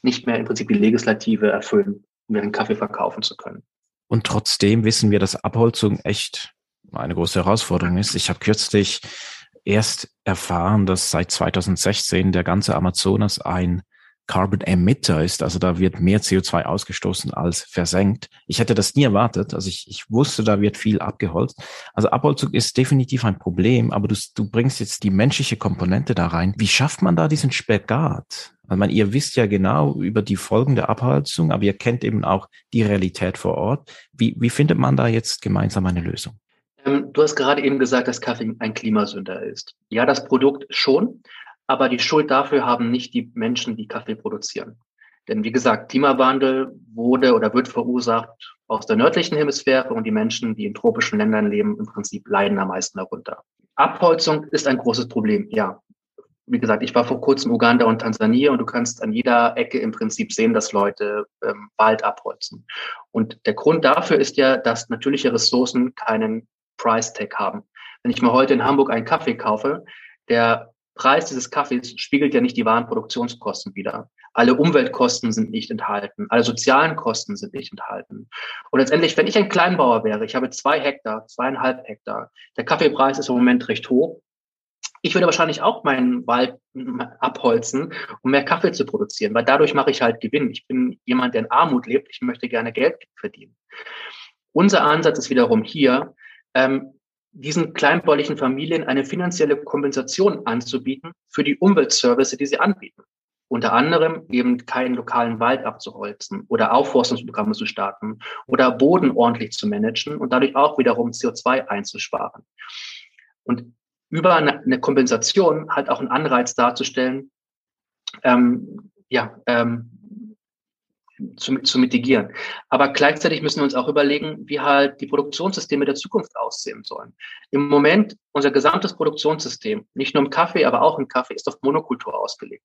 nicht mehr im Prinzip die Legislative erfüllen, um ihren Kaffee verkaufen zu können. Und trotzdem wissen wir, dass Abholzung echt eine große Herausforderung ist. Ich habe kürzlich erst erfahren, dass seit 2016 der ganze Amazonas ein Carbon Emitter ist, also da wird mehr CO2 ausgestoßen als versenkt. Ich hätte das nie erwartet, also ich, ich wusste, da wird viel abgeholzt. Also Abholzung ist definitiv ein Problem, aber du, du bringst jetzt die menschliche Komponente da rein. Wie schafft man da diesen Spagat? Also man, ihr wisst ja genau über die Folgen der Abholzung, aber ihr kennt eben auch die Realität vor Ort. Wie, wie findet man da jetzt gemeinsam eine Lösung? Ähm, du hast gerade eben gesagt, dass Kaffee ein Klimasünder ist. Ja, das Produkt schon, aber die Schuld dafür haben nicht die Menschen, die Kaffee produzieren. Denn wie gesagt, Klimawandel wurde oder wird verursacht aus der nördlichen Hemisphäre und die Menschen, die in tropischen Ländern leben, im Prinzip leiden am meisten darunter. Abholzung ist ein großes Problem, ja. Wie gesagt, ich war vor kurzem Uganda und Tansania und du kannst an jeder Ecke im Prinzip sehen, dass Leute ähm, Wald abholzen. Und der Grund dafür ist ja, dass natürliche Ressourcen keinen Price Tag haben. Wenn ich mir heute in Hamburg einen Kaffee kaufe, der Preis dieses Kaffees spiegelt ja nicht die wahren Produktionskosten wider. Alle Umweltkosten sind nicht enthalten, alle sozialen Kosten sind nicht enthalten. Und letztendlich, wenn ich ein Kleinbauer wäre, ich habe zwei Hektar, zweieinhalb Hektar, der Kaffeepreis ist im Moment recht hoch. Ich würde wahrscheinlich auch meinen Wald abholzen, um mehr Kaffee zu produzieren, weil dadurch mache ich halt Gewinn. Ich bin jemand, der in Armut lebt. Ich möchte gerne Geld verdienen. Unser Ansatz ist wiederum hier, ähm, diesen kleinbaulichen Familien eine finanzielle Kompensation anzubieten für die Umweltservice, die sie anbieten. Unter anderem eben keinen lokalen Wald abzuholzen oder Aufforstungsprogramme zu starten oder Boden ordentlich zu managen und dadurch auch wiederum CO2 einzusparen. Und über eine Kompensation halt auch einen Anreiz darzustellen, ähm, ja, ähm, zu, zu mitigieren. Aber gleichzeitig müssen wir uns auch überlegen, wie halt die Produktionssysteme der Zukunft aussehen sollen. Im Moment, unser gesamtes Produktionssystem, nicht nur im Kaffee, aber auch im Kaffee, ist auf Monokultur ausgelegt.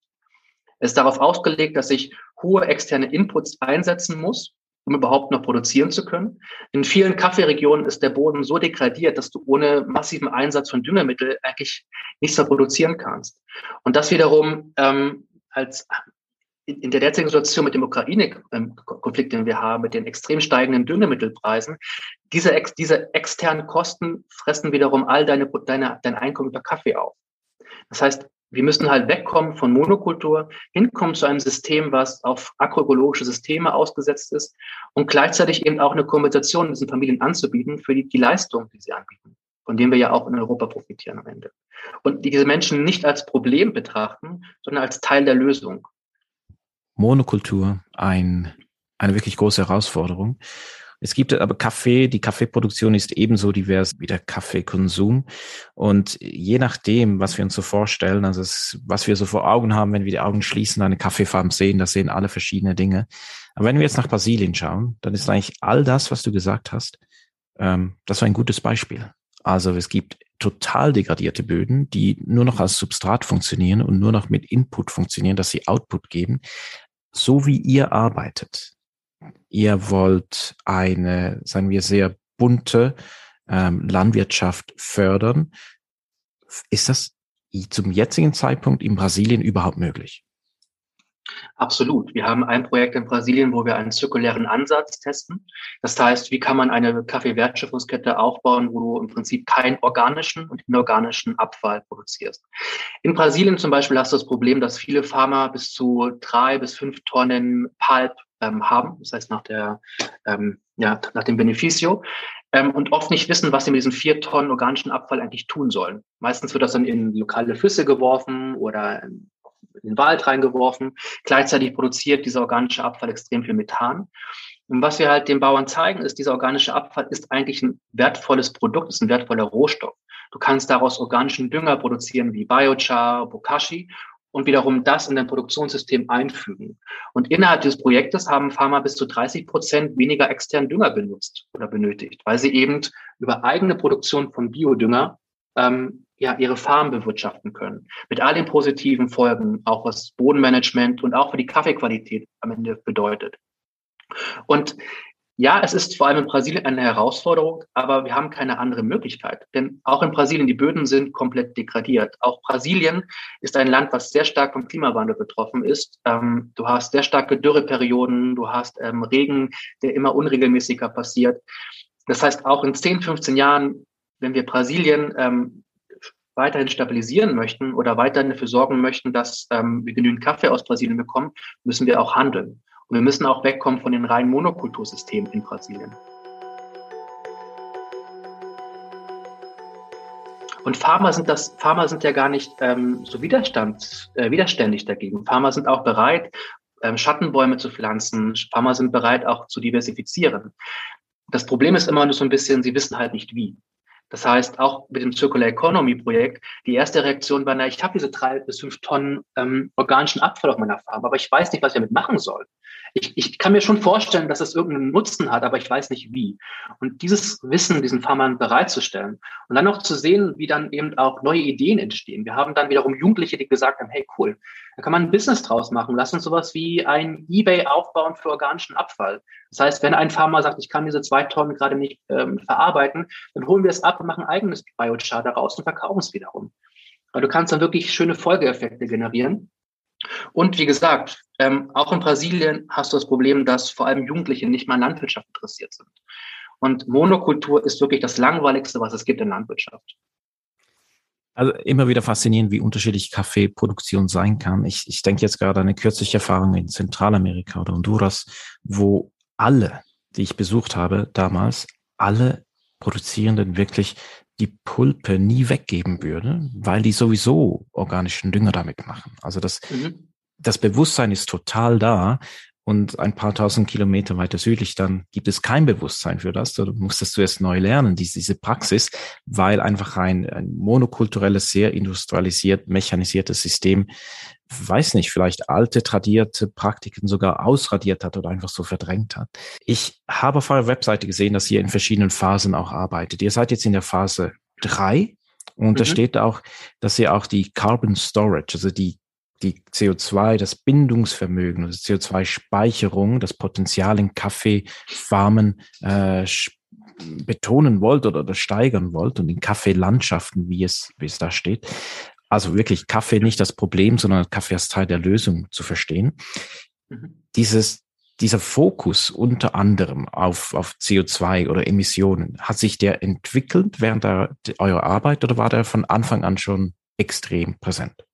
Es ist darauf ausgelegt, dass ich hohe externe Inputs einsetzen muss, um überhaupt noch produzieren zu können. In vielen Kaffeeregionen ist der Boden so degradiert, dass du ohne massiven Einsatz von Düngemittel eigentlich nichts mehr produzieren kannst. Und das wiederum ähm, als in der derzeitigen Situation mit dem Ukraine-Konflikt, den wir haben, mit den extrem steigenden Düngemittelpreisen, diese, ex, diese externen Kosten fressen wiederum all deine, deine, dein Einkommen über Kaffee auf. Das heißt, wir müssen halt wegkommen von Monokultur, hinkommen zu einem System, was auf agroökologische Systeme ausgesetzt ist und gleichzeitig eben auch eine Kompensation diesen Familien anzubieten für die, die Leistung, die sie anbieten, von dem wir ja auch in Europa profitieren am Ende. Und die diese Menschen nicht als Problem betrachten, sondern als Teil der Lösung. Monokultur, ein, eine wirklich große Herausforderung. Es gibt aber Kaffee, die Kaffeeproduktion ist ebenso divers wie der Kaffeekonsum. Und je nachdem, was wir uns so vorstellen, also es, was wir so vor Augen haben, wenn wir die Augen schließen, eine Kaffeefarm sehen, da sehen alle verschiedene Dinge. Aber wenn wir jetzt nach Brasilien schauen, dann ist eigentlich all das, was du gesagt hast, ähm, das war ein gutes Beispiel. Also es gibt total degradierte Böden, die nur noch als Substrat funktionieren und nur noch mit Input funktionieren, dass sie Output geben. So wie ihr arbeitet, ihr wollt eine, sagen wir, sehr bunte ähm, Landwirtschaft fördern. Ist das zum jetzigen Zeitpunkt in Brasilien überhaupt möglich? Absolut. Wir haben ein Projekt in Brasilien, wo wir einen zirkulären Ansatz testen. Das heißt, wie kann man eine Kaffeewertschöpfungskette aufbauen, wo du im Prinzip keinen organischen und inorganischen Abfall produzierst. In Brasilien zum Beispiel hast du das Problem, dass viele Farmer bis zu drei bis fünf Tonnen Pulp ähm, haben, das heißt nach der ähm, ja, nach dem Beneficio ähm, und oft nicht wissen, was sie mit diesem vier Tonnen organischen Abfall eigentlich tun sollen. Meistens wird das dann in lokale Flüsse geworfen oder in den Wald reingeworfen. Gleichzeitig produziert dieser organische Abfall extrem viel Methan. Und was wir halt den Bauern zeigen, ist, dieser organische Abfall ist eigentlich ein wertvolles Produkt, ist ein wertvoller Rohstoff. Du kannst daraus organischen Dünger produzieren wie Biochar, Bokashi und wiederum das in dein Produktionssystem einfügen. Und innerhalb dieses Projektes haben Pharma bis zu 30 Prozent weniger externen Dünger benutzt oder benötigt, weil sie eben über eigene Produktion von Biodünger ähm, ja, ihre Farm bewirtschaften können. Mit all den positiven Folgen, auch was Bodenmanagement und auch für die Kaffeequalität am Ende bedeutet. Und ja, es ist vor allem in Brasilien eine Herausforderung, aber wir haben keine andere Möglichkeit. Denn auch in Brasilien, die Böden sind komplett degradiert. Auch Brasilien ist ein Land, was sehr stark vom Klimawandel betroffen ist. Ähm, du hast sehr starke Dürreperioden, du hast ähm, Regen, der immer unregelmäßiger passiert. Das heißt, auch in 10, 15 Jahren, wenn wir Brasilien ähm, weiterhin stabilisieren möchten oder weiterhin dafür sorgen möchten, dass ähm, wir genügend Kaffee aus Brasilien bekommen, müssen wir auch handeln. Und wir müssen auch wegkommen von den reinen Monokultursystemen in Brasilien. Und Farmer sind das, Farmer sind ja gar nicht ähm, so widerstand, äh, widerständig dagegen. Farmer sind auch bereit, ähm, Schattenbäume zu pflanzen. Farmer sind bereit, auch zu diversifizieren. Das Problem ist immer nur so ein bisschen, sie wissen halt nicht wie. Das heißt, auch mit dem Circular Economy Projekt, die erste Reaktion war, na, ich habe diese drei bis fünf Tonnen ähm, organischen Abfall auf meiner Farm, aber ich weiß nicht, was ich damit machen soll. Ich, ich kann mir schon vorstellen, dass es irgendeinen Nutzen hat, aber ich weiß nicht wie. Und dieses Wissen diesen Farmern bereitzustellen und dann noch zu sehen, wie dann eben auch neue Ideen entstehen. Wir haben dann wiederum Jugendliche, die gesagt haben, hey cool, da kann man ein Business draus machen. Lass uns sowas wie ein Ebay aufbauen für organischen Abfall. Das heißt, wenn ein Farmer sagt, ich kann diese zwei Tonnen gerade nicht ähm, verarbeiten, dann holen wir es ab und machen eigenes Biochar daraus und verkaufen es wiederum. Aber du kannst dann wirklich schöne Folgeeffekte generieren. Und wie gesagt, ähm, auch in Brasilien hast du das Problem, dass vor allem Jugendliche nicht mal an Landwirtschaft interessiert sind. Und Monokultur ist wirklich das Langweiligste, was es gibt in Landwirtschaft. Also immer wieder faszinierend, wie unterschiedlich Kaffeeproduktion sein kann. Ich, ich denke jetzt gerade an eine kürzliche Erfahrung in Zentralamerika oder Honduras, wo alle, die ich besucht habe damals, alle Produzierenden wirklich die Pulpe nie weggeben würde, weil die sowieso organischen Dünger damit machen. Also das, mhm. das Bewusstsein ist total da. Und ein paar tausend Kilometer weiter südlich, dann gibt es kein Bewusstsein für das. Du musst das zuerst neu lernen, diese, diese Praxis, weil einfach ein, ein monokulturelles, sehr industrialisiert, mechanisiertes System, weiß nicht, vielleicht alte, tradierte Praktiken sogar ausradiert hat oder einfach so verdrängt hat. Ich habe auf eurer Webseite gesehen, dass ihr in verschiedenen Phasen auch arbeitet. Ihr seid jetzt in der Phase drei und mhm. da steht auch, dass ihr auch die Carbon Storage, also die die CO2, das Bindungsvermögen, also CO2-Speicherung, das Potenzial in Kaffeefarmen äh, betonen wollt oder, oder steigern wollt und in Kaffeelandschaften, wie es, wie es da steht. Also wirklich Kaffee nicht das Problem, sondern Kaffee als Teil der Lösung zu verstehen. Mhm. Dieses, dieser Fokus unter anderem auf, auf CO2 oder Emissionen, hat sich der entwickelt während der, eurer Arbeit oder war der von Anfang an schon extrem präsent?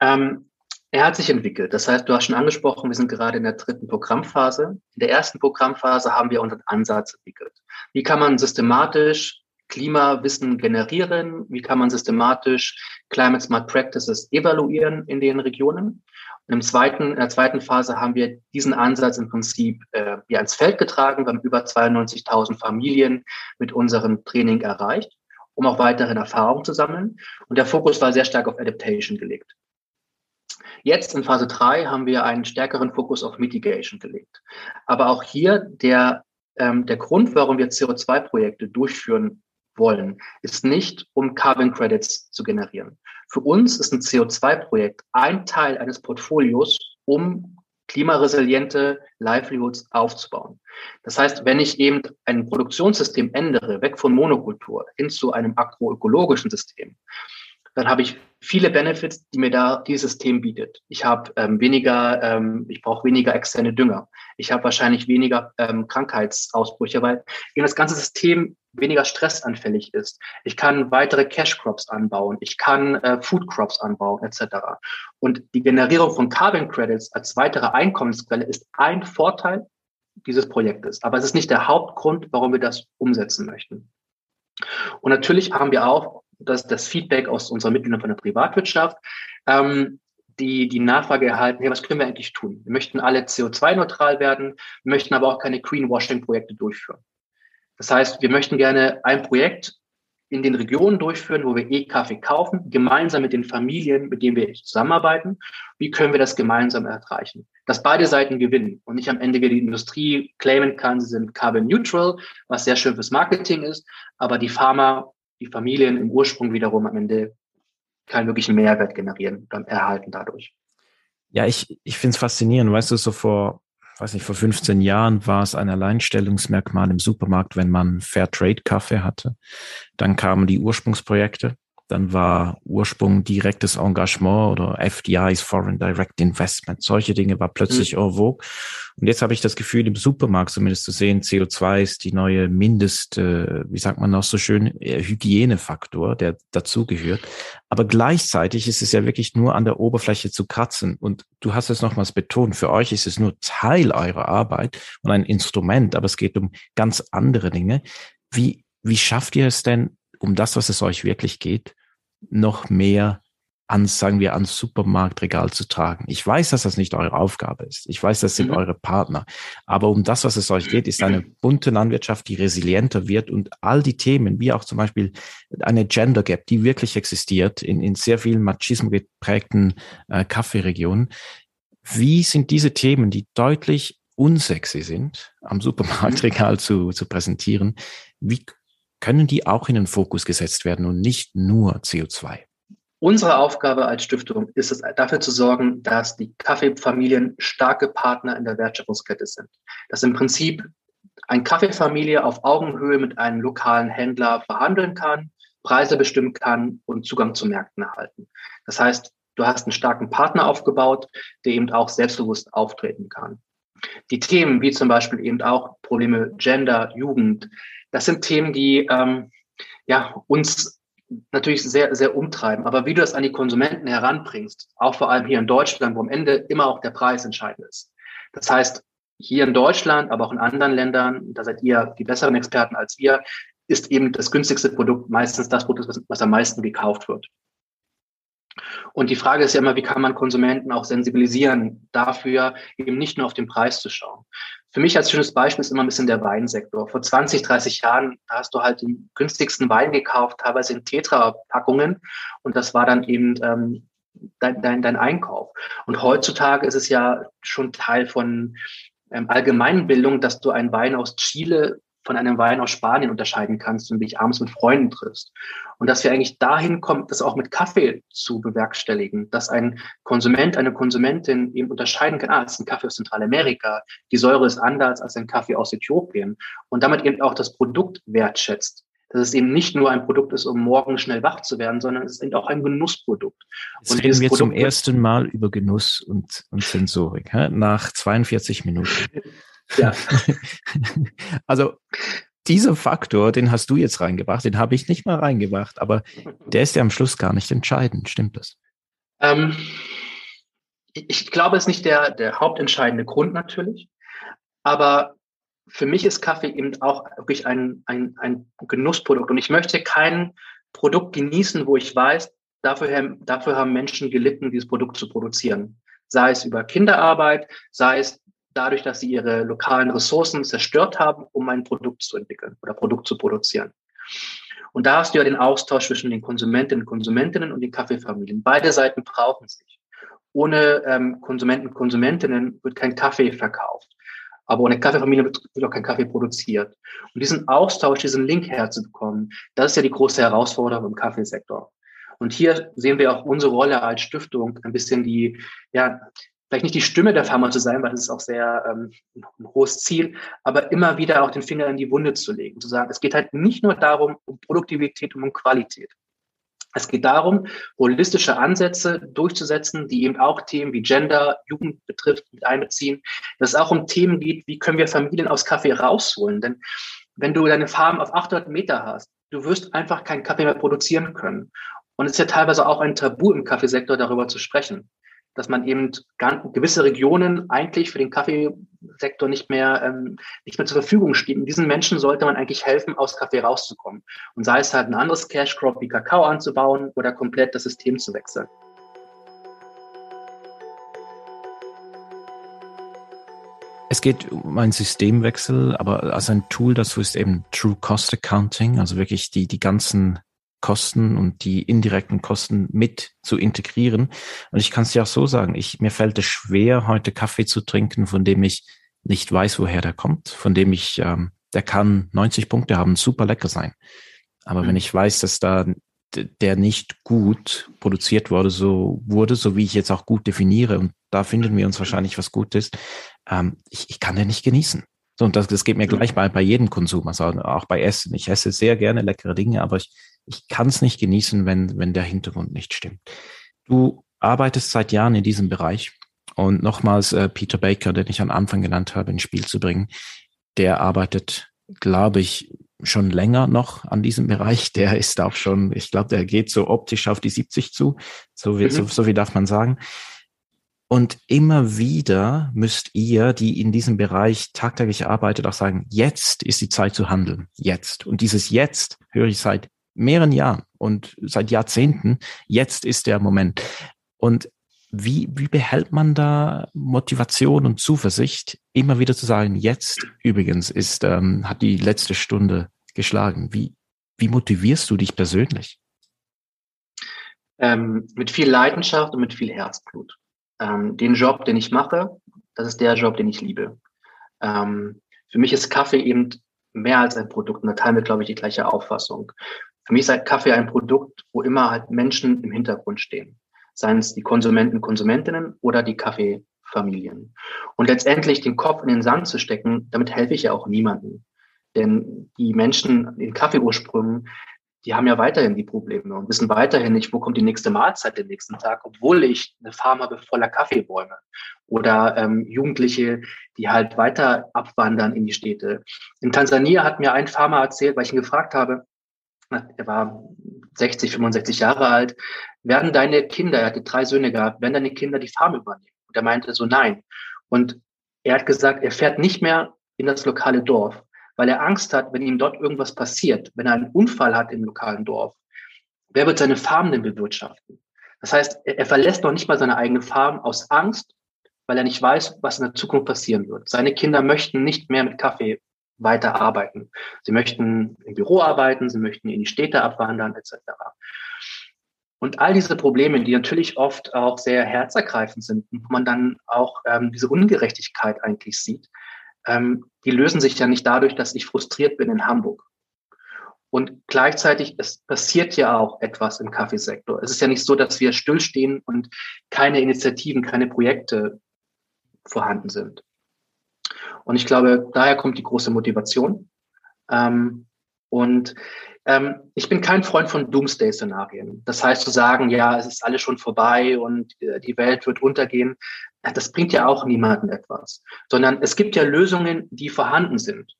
Ähm, er hat sich entwickelt. Das heißt, du hast schon angesprochen, wir sind gerade in der dritten Programmphase. In der ersten Programmphase haben wir unseren Ansatz entwickelt. Wie kann man systematisch Klimawissen generieren? Wie kann man systematisch Climate Smart Practices evaluieren in den Regionen? Und im zweiten, in der zweiten Phase haben wir diesen Ansatz im Prinzip äh, ja, ins Feld getragen. Wir haben über 92.000 Familien mit unserem Training erreicht, um auch weiterhin Erfahrungen zu sammeln. Und der Fokus war sehr stark auf Adaptation gelegt. Jetzt in Phase 3 haben wir einen stärkeren Fokus auf Mitigation gelegt. Aber auch hier der, ähm, der Grund, warum wir CO2-Projekte durchführen wollen, ist nicht, um Carbon Credits zu generieren. Für uns ist ein CO2-Projekt ein Teil eines Portfolios, um klimaresiliente Livelihoods aufzubauen. Das heißt, wenn ich eben ein Produktionssystem ändere, weg von Monokultur hin zu einem agroökologischen System, dann habe ich viele Benefits, die mir da dieses System bietet. Ich habe ähm, weniger, ähm, ich brauche weniger externe Dünger. Ich habe wahrscheinlich weniger ähm, Krankheitsausbrüche, weil eben das ganze System weniger stressanfällig ist. Ich kann weitere Cash Crops anbauen. Ich kann äh, Food Crops anbauen, etc. Und die Generierung von Carbon Credits als weitere Einkommensquelle ist ein Vorteil dieses Projektes. Aber es ist nicht der Hauptgrund, warum wir das umsetzen möchten. Und natürlich haben wir auch das, das Feedback aus unseren Mitgliedern von der Privatwirtschaft, ähm, die die Nachfrage erhalten, hey, was können wir eigentlich tun? Wir möchten alle CO2-neutral werden, möchten aber auch keine Greenwashing-Projekte durchführen. Das heißt, wir möchten gerne ein Projekt in den Regionen durchführen, wo wir E-Kaffee kaufen, gemeinsam mit den Familien, mit denen wir zusammenarbeiten. Wie können wir das gemeinsam erreichen? Dass beide Seiten gewinnen und nicht am Ende die Industrie claimen kann, sie sind carbon neutral, was sehr schön fürs Marketing ist, aber die Pharma die Familien im Ursprung wiederum am Ende keinen wirklichen Mehrwert generieren, dann erhalten dadurch. Ja, ich, ich finde es faszinierend. Weißt du, so vor, weiß nicht, vor 15 Jahren war es ein Alleinstellungsmerkmal im Supermarkt, wenn man Fairtrade-Kaffee hatte. Dann kamen die Ursprungsprojekte dann war Ursprung direktes Engagement oder FDIs, Foreign Direct Investment. Solche Dinge war plötzlich mhm. en vogue. Und jetzt habe ich das Gefühl, im Supermarkt zumindest zu sehen, CO2 ist die neue Mindest, äh, wie sagt man noch so schön, äh, Hygienefaktor, der dazugehört. Aber gleichzeitig ist es ja wirklich nur an der Oberfläche zu kratzen. Und du hast es nochmals betont, für euch ist es nur Teil eurer Arbeit und ein Instrument, aber es geht um ganz andere Dinge. Wie, wie schafft ihr es denn, um das, was es euch wirklich geht, noch mehr ans, sagen wir, ans Supermarktregal zu tragen. Ich weiß, dass das nicht eure Aufgabe ist. Ich weiß, das sind mhm. eure Partner. Aber um das, was es euch geht, ist eine bunte Landwirtschaft, die resilienter wird und all die Themen, wie auch zum Beispiel eine Gender Gap, die wirklich existiert in, in sehr vielen Machismo geprägten äh, Kaffeeregionen. Wie sind diese Themen, die deutlich unsexy sind, am Supermarktregal mhm. zu, zu präsentieren? Wie können die auch in den Fokus gesetzt werden und nicht nur CO2? Unsere Aufgabe als Stiftung ist es, dafür zu sorgen, dass die Kaffeefamilien starke Partner in der Wertschöpfungskette sind. Dass im Prinzip eine Kaffeefamilie auf Augenhöhe mit einem lokalen Händler verhandeln kann, Preise bestimmen kann und Zugang zu Märkten erhalten. Das heißt, du hast einen starken Partner aufgebaut, der eben auch selbstbewusst auftreten kann. Die Themen wie zum Beispiel eben auch Probleme Gender, Jugend, das sind Themen, die ähm, ja, uns natürlich sehr, sehr umtreiben. Aber wie du das an die Konsumenten heranbringst, auch vor allem hier in Deutschland, wo am Ende immer auch der Preis entscheidend ist. Das heißt, hier in Deutschland, aber auch in anderen Ländern, da seid ihr die besseren Experten als wir, ist eben das günstigste Produkt meistens das Produkt, was, was am meisten gekauft wird. Und die Frage ist ja immer, wie kann man Konsumenten auch sensibilisieren, dafür eben nicht nur auf den Preis zu schauen. Für mich als schönes Beispiel ist immer ein bisschen der Weinsektor. Vor 20, 30 Jahren hast du halt den günstigsten Wein gekauft, teilweise in Tetra-Packungen. Und das war dann eben ähm, dein, dein, dein Einkauf. Und heutzutage ist es ja schon Teil von ähm, Allgemeinbildung, dass du einen Wein aus Chile von einem Wein aus Spanien unterscheiden kannst und dich abends mit Freunden triffst. Und dass wir eigentlich dahin kommen, das auch mit Kaffee zu bewerkstelligen, dass ein Konsument, eine Konsumentin eben unterscheiden kann, ah, es ist ein Kaffee aus Zentralamerika, die Säure ist anders als ein Kaffee aus Äthiopien und damit eben auch das Produkt wertschätzt. Dass es eben nicht nur ein Produkt ist, um morgen schnell wach zu werden, sondern es ist eben auch ein Genussprodukt. Jetzt und reden wir Produkt zum ersten Mal über Genuss und, und Sensorik, hä? nach 42 Minuten. Ja. also dieser Faktor, den hast du jetzt reingebracht, den habe ich nicht mal reingebracht, aber der ist ja am Schluss gar nicht entscheidend, stimmt das? Ähm, ich glaube, es ist nicht der, der hauptentscheidende Grund natürlich, aber für mich ist Kaffee eben auch wirklich ein, ein, ein Genussprodukt und ich möchte kein Produkt genießen, wo ich weiß, dafür, dafür haben Menschen gelitten, dieses Produkt zu produzieren. Sei es über Kinderarbeit, sei es dadurch, dass sie ihre lokalen Ressourcen zerstört haben, um ein Produkt zu entwickeln oder Produkt zu produzieren. Und da hast du ja den Austausch zwischen den Konsumentinnen und Konsumentinnen und den Kaffeefamilien. Beide Seiten brauchen sich. Ohne ähm, Konsumenten und Konsumentinnen wird kein Kaffee verkauft. Aber ohne Kaffeefamilie wird, auch kein Kaffee produziert. Und diesen Austausch, diesen Link herzubekommen, das ist ja die große Herausforderung im Kaffeesektor. Und hier sehen wir auch unsere Rolle als Stiftung ein bisschen die, ja, vielleicht nicht die Stimme der Pharma zu sein, weil das ist auch sehr ähm, ein hohes Ziel, aber immer wieder auch den Finger in die Wunde zu legen, zu sagen, es geht halt nicht nur darum, um Produktivität und um Qualität. Es geht darum, holistische Ansätze durchzusetzen, die eben auch Themen wie Gender, Jugend betrifft, mit einbeziehen. Dass es auch um Themen geht, wie können wir Familien aus Kaffee rausholen. Denn wenn du deine Farm auf 800 Meter hast, du wirst einfach keinen Kaffee mehr produzieren können. Und es ist ja teilweise auch ein Tabu im Kaffeesektor, darüber zu sprechen dass man eben gewisse Regionen eigentlich für den Kaffeesektor nicht mehr, ähm, nicht mehr zur Verfügung stehen. diesen Menschen sollte man eigentlich helfen, aus Kaffee rauszukommen. Und sei es halt ein anderes Cash Crop wie Kakao anzubauen oder komplett das System zu wechseln. Es geht um einen Systemwechsel, aber als ein Tool dazu ist eben True Cost Accounting, also wirklich die, die ganzen Kosten und die indirekten Kosten mit zu integrieren. Und ich kann es dir auch so sagen, ich, mir fällt es schwer, heute Kaffee zu trinken, von dem ich nicht weiß, woher der kommt, von dem ich, ähm, der kann 90 Punkte haben, super lecker sein. Aber mhm. wenn ich weiß, dass da der nicht gut produziert wurde, so wurde, so wie ich jetzt auch gut definiere, und da finden wir uns wahrscheinlich was Gutes, ähm, ich, ich kann den nicht genießen. So, und das, das geht mir gleich bei, bei jedem Konsum, also auch bei Essen. Ich esse sehr gerne leckere Dinge, aber ich, ich kann es nicht genießen, wenn, wenn der Hintergrund nicht stimmt. Du arbeitest seit Jahren in diesem Bereich und nochmals äh, Peter Baker, den ich am Anfang genannt habe, ins Spiel zu bringen, der arbeitet, glaube ich, schon länger noch an diesem Bereich. Der ist auch schon, ich glaube, der geht so optisch auf die 70 zu. So, wie, mhm. so, so wie darf man sagen. Und immer wieder müsst ihr, die in diesem Bereich tagtäglich arbeitet, auch sagen, jetzt ist die Zeit zu handeln. Jetzt. Und dieses Jetzt höre ich seit mehreren Jahren und seit Jahrzehnten. Jetzt ist der Moment. Und wie, wie behält man da Motivation und Zuversicht, immer wieder zu sagen, jetzt übrigens ist, ähm, hat die letzte Stunde geschlagen. Wie, wie motivierst du dich persönlich? Ähm, mit viel Leidenschaft und mit viel Herzblut. Ähm, den Job, den ich mache, das ist der Job, den ich liebe. Ähm, für mich ist Kaffee eben mehr als ein Produkt und da teilen wir, glaube ich, die gleiche Auffassung. Für mich ist halt Kaffee ein Produkt, wo immer halt Menschen im Hintergrund stehen. Seien es die Konsumenten, Konsumentinnen oder die Kaffeefamilien. Und letztendlich den Kopf in den Sand zu stecken, damit helfe ich ja auch niemandem. Denn die Menschen in Kaffeeursprüngen, die haben ja weiterhin die Probleme und wissen weiterhin nicht, wo kommt die nächste Mahlzeit den nächsten Tag, obwohl ich eine Farm habe voller Kaffeebäume. Oder ähm, Jugendliche, die halt weiter abwandern in die Städte. In Tansania hat mir ein Farmer erzählt, weil ich ihn gefragt habe, er war 60, 65 Jahre alt, werden deine Kinder, er hatte drei Söhne gehabt, werden deine Kinder die Farm übernehmen? Und er meinte so, nein. Und er hat gesagt, er fährt nicht mehr in das lokale Dorf, weil er Angst hat, wenn ihm dort irgendwas passiert, wenn er einen Unfall hat im lokalen Dorf, wer wird seine Farm denn bewirtschaften? Das heißt, er verlässt noch nicht mal seine eigene Farm aus Angst, weil er nicht weiß, was in der Zukunft passieren wird. Seine Kinder möchten nicht mehr mit Kaffee weiter arbeiten. Sie möchten im Büro arbeiten, sie möchten in die Städte abwandern, etc. Und all diese Probleme, die natürlich oft auch sehr herzergreifend sind, wo man dann auch ähm, diese Ungerechtigkeit eigentlich sieht, ähm, die lösen sich ja nicht dadurch, dass ich frustriert bin in Hamburg. Und gleichzeitig, es passiert ja auch etwas im Kaffeesektor. Es ist ja nicht so, dass wir stillstehen und keine Initiativen, keine Projekte vorhanden sind. Und ich glaube, daher kommt die große Motivation. Ähm, und ähm, ich bin kein Freund von Doomsday-Szenarien. Das heißt zu sagen, ja, es ist alles schon vorbei und äh, die Welt wird untergehen. Das bringt ja auch niemanden etwas. Sondern es gibt ja Lösungen, die vorhanden sind.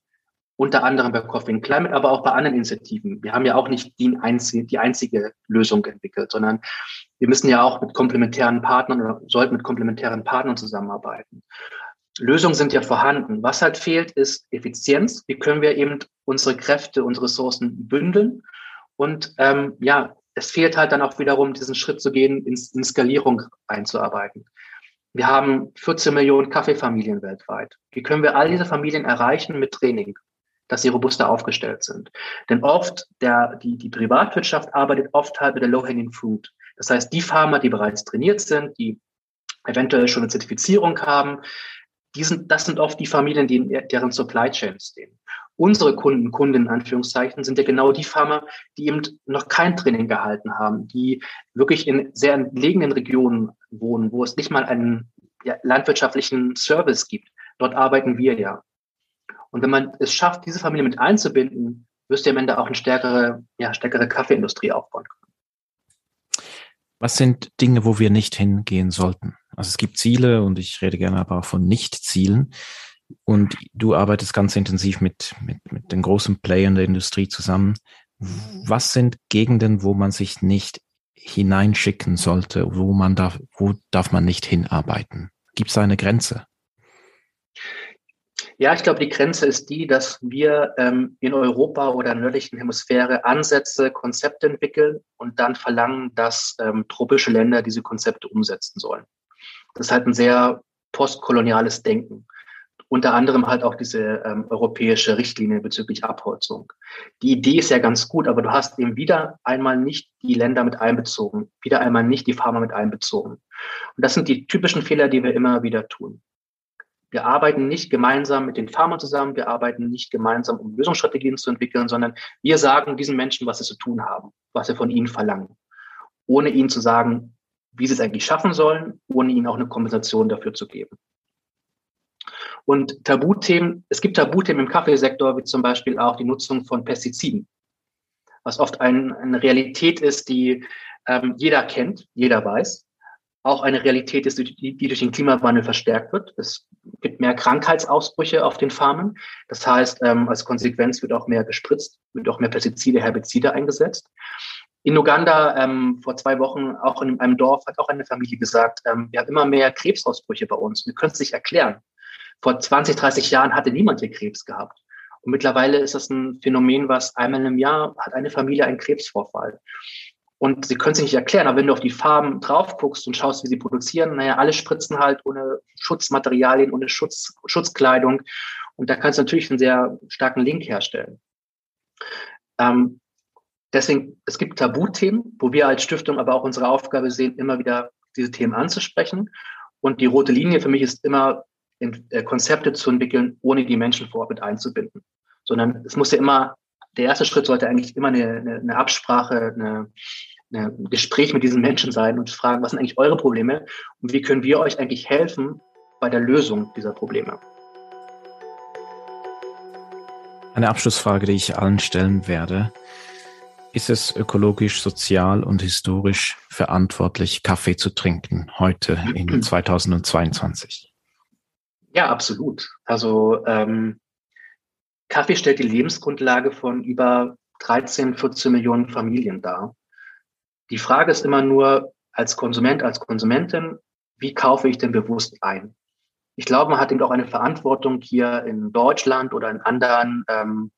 unter anderem bei Coffee and Climate, aber auch bei anderen Initiativen. Wir haben ja auch nicht die einzige, die einzige Lösung entwickelt, sondern wir müssen ja auch mit komplementären Partnern oder sollten mit komplementären Partnern zusammenarbeiten. Lösungen sind ja vorhanden. Was halt fehlt, ist Effizienz. Wie können wir eben unsere Kräfte, unsere Ressourcen bündeln? Und ähm, ja, es fehlt halt dann auch wiederum, diesen Schritt zu gehen, in, in Skalierung einzuarbeiten. Wir haben 14 Millionen Kaffeefamilien weltweit. Wie können wir all diese Familien erreichen mit Training, dass sie robuster aufgestellt sind? Denn oft, der, die, die Privatwirtschaft arbeitet oft halt mit der Low-Hanging Fruit. Das heißt, die Farmer, die bereits trainiert sind, die eventuell schon eine Zertifizierung haben, die sind, das sind oft die Familien, die in deren Supply Chain stehen. Unsere Kunden, Kunden in Anführungszeichen, sind ja genau die Farmer, die eben noch kein Training gehalten haben, die wirklich in sehr entlegenen Regionen wohnen, wo es nicht mal einen ja, landwirtschaftlichen Service gibt. Dort arbeiten wir ja. Und wenn man es schafft, diese Familie mit einzubinden, wirst du am Ende auch eine stärkere, ja, stärkere Kaffeeindustrie aufbauen können. Was sind Dinge, wo wir nicht hingehen sollten? Also es gibt Ziele und ich rede gerne aber auch von Nicht-Zielen. Und du arbeitest ganz intensiv mit, mit, mit den großen Playern der Industrie zusammen. Was sind Gegenden, wo man sich nicht hineinschicken sollte, wo man darf, wo darf man nicht hinarbeiten? Gibt es eine Grenze? Ja, ich glaube, die Grenze ist die, dass wir ähm, in Europa oder nördlichen Hemisphäre Ansätze, Konzepte entwickeln und dann verlangen, dass ähm, tropische Länder diese Konzepte umsetzen sollen. Das ist halt ein sehr postkoloniales Denken. Unter anderem halt auch diese ähm, europäische Richtlinie bezüglich Abholzung. Die Idee ist ja ganz gut, aber du hast eben wieder einmal nicht die Länder mit einbezogen, wieder einmal nicht die Farmer mit einbezogen. Und das sind die typischen Fehler, die wir immer wieder tun. Wir arbeiten nicht gemeinsam mit den Farmern zusammen, wir arbeiten nicht gemeinsam, um Lösungsstrategien zu entwickeln, sondern wir sagen diesen Menschen, was sie zu tun haben, was wir von ihnen verlangen, ohne ihnen zu sagen, wie sie es eigentlich schaffen sollen, ohne ihnen auch eine Kompensation dafür zu geben. Und Tabuthemen, es gibt Tabuthemen im Kaffeesektor, wie zum Beispiel auch die Nutzung von Pestiziden, was oft ein, eine Realität ist, die ähm, jeder kennt, jeder weiß, auch eine Realität ist, die, durch den Klimawandel verstärkt wird. Es gibt mehr Krankheitsausbrüche auf den Farmen. Das heißt, ähm, als Konsequenz wird auch mehr gespritzt, wird auch mehr Pestizide, Herbizide eingesetzt. In Uganda ähm, vor zwei Wochen, auch in einem Dorf, hat auch eine Familie gesagt, ähm, wir haben immer mehr Krebsausbrüche bei uns. Wir können es nicht erklären. Vor 20, 30 Jahren hatte niemand hier Krebs gehabt. Und mittlerweile ist das ein Phänomen, was einmal im Jahr hat eine Familie einen Krebsvorfall. Und sie können sich nicht erklären, aber wenn du auf die Farben drauf guckst und schaust, wie sie produzieren, naja, alle spritzen halt ohne Schutzmaterialien, ohne Schutz, Schutzkleidung. Und da kannst du natürlich einen sehr starken Link herstellen. Ähm, deswegen, es gibt Tabuthemen, wo wir als Stiftung aber auch unsere Aufgabe sehen, immer wieder diese Themen anzusprechen. Und die rote Linie für mich ist immer, äh, Konzepte zu entwickeln, ohne die Menschen vor Ort mit einzubinden. Sondern es muss ja immer, der erste Schritt sollte eigentlich immer eine, eine, eine Absprache, eine, ein Gespräch mit diesen Menschen sein und fragen, was sind eigentlich eure Probleme und wie können wir euch eigentlich helfen bei der Lösung dieser Probleme. Eine Abschlussfrage, die ich allen stellen werde. Ist es ökologisch, sozial und historisch verantwortlich, Kaffee zu trinken heute in 2022? Ja, absolut. Also ähm, Kaffee stellt die Lebensgrundlage von über 13, 14 Millionen Familien dar. Die Frage ist immer nur als Konsument, als Konsumentin, wie kaufe ich denn bewusst ein? Ich glaube, man hat eben auch eine Verantwortung hier in Deutschland oder in anderen ähm,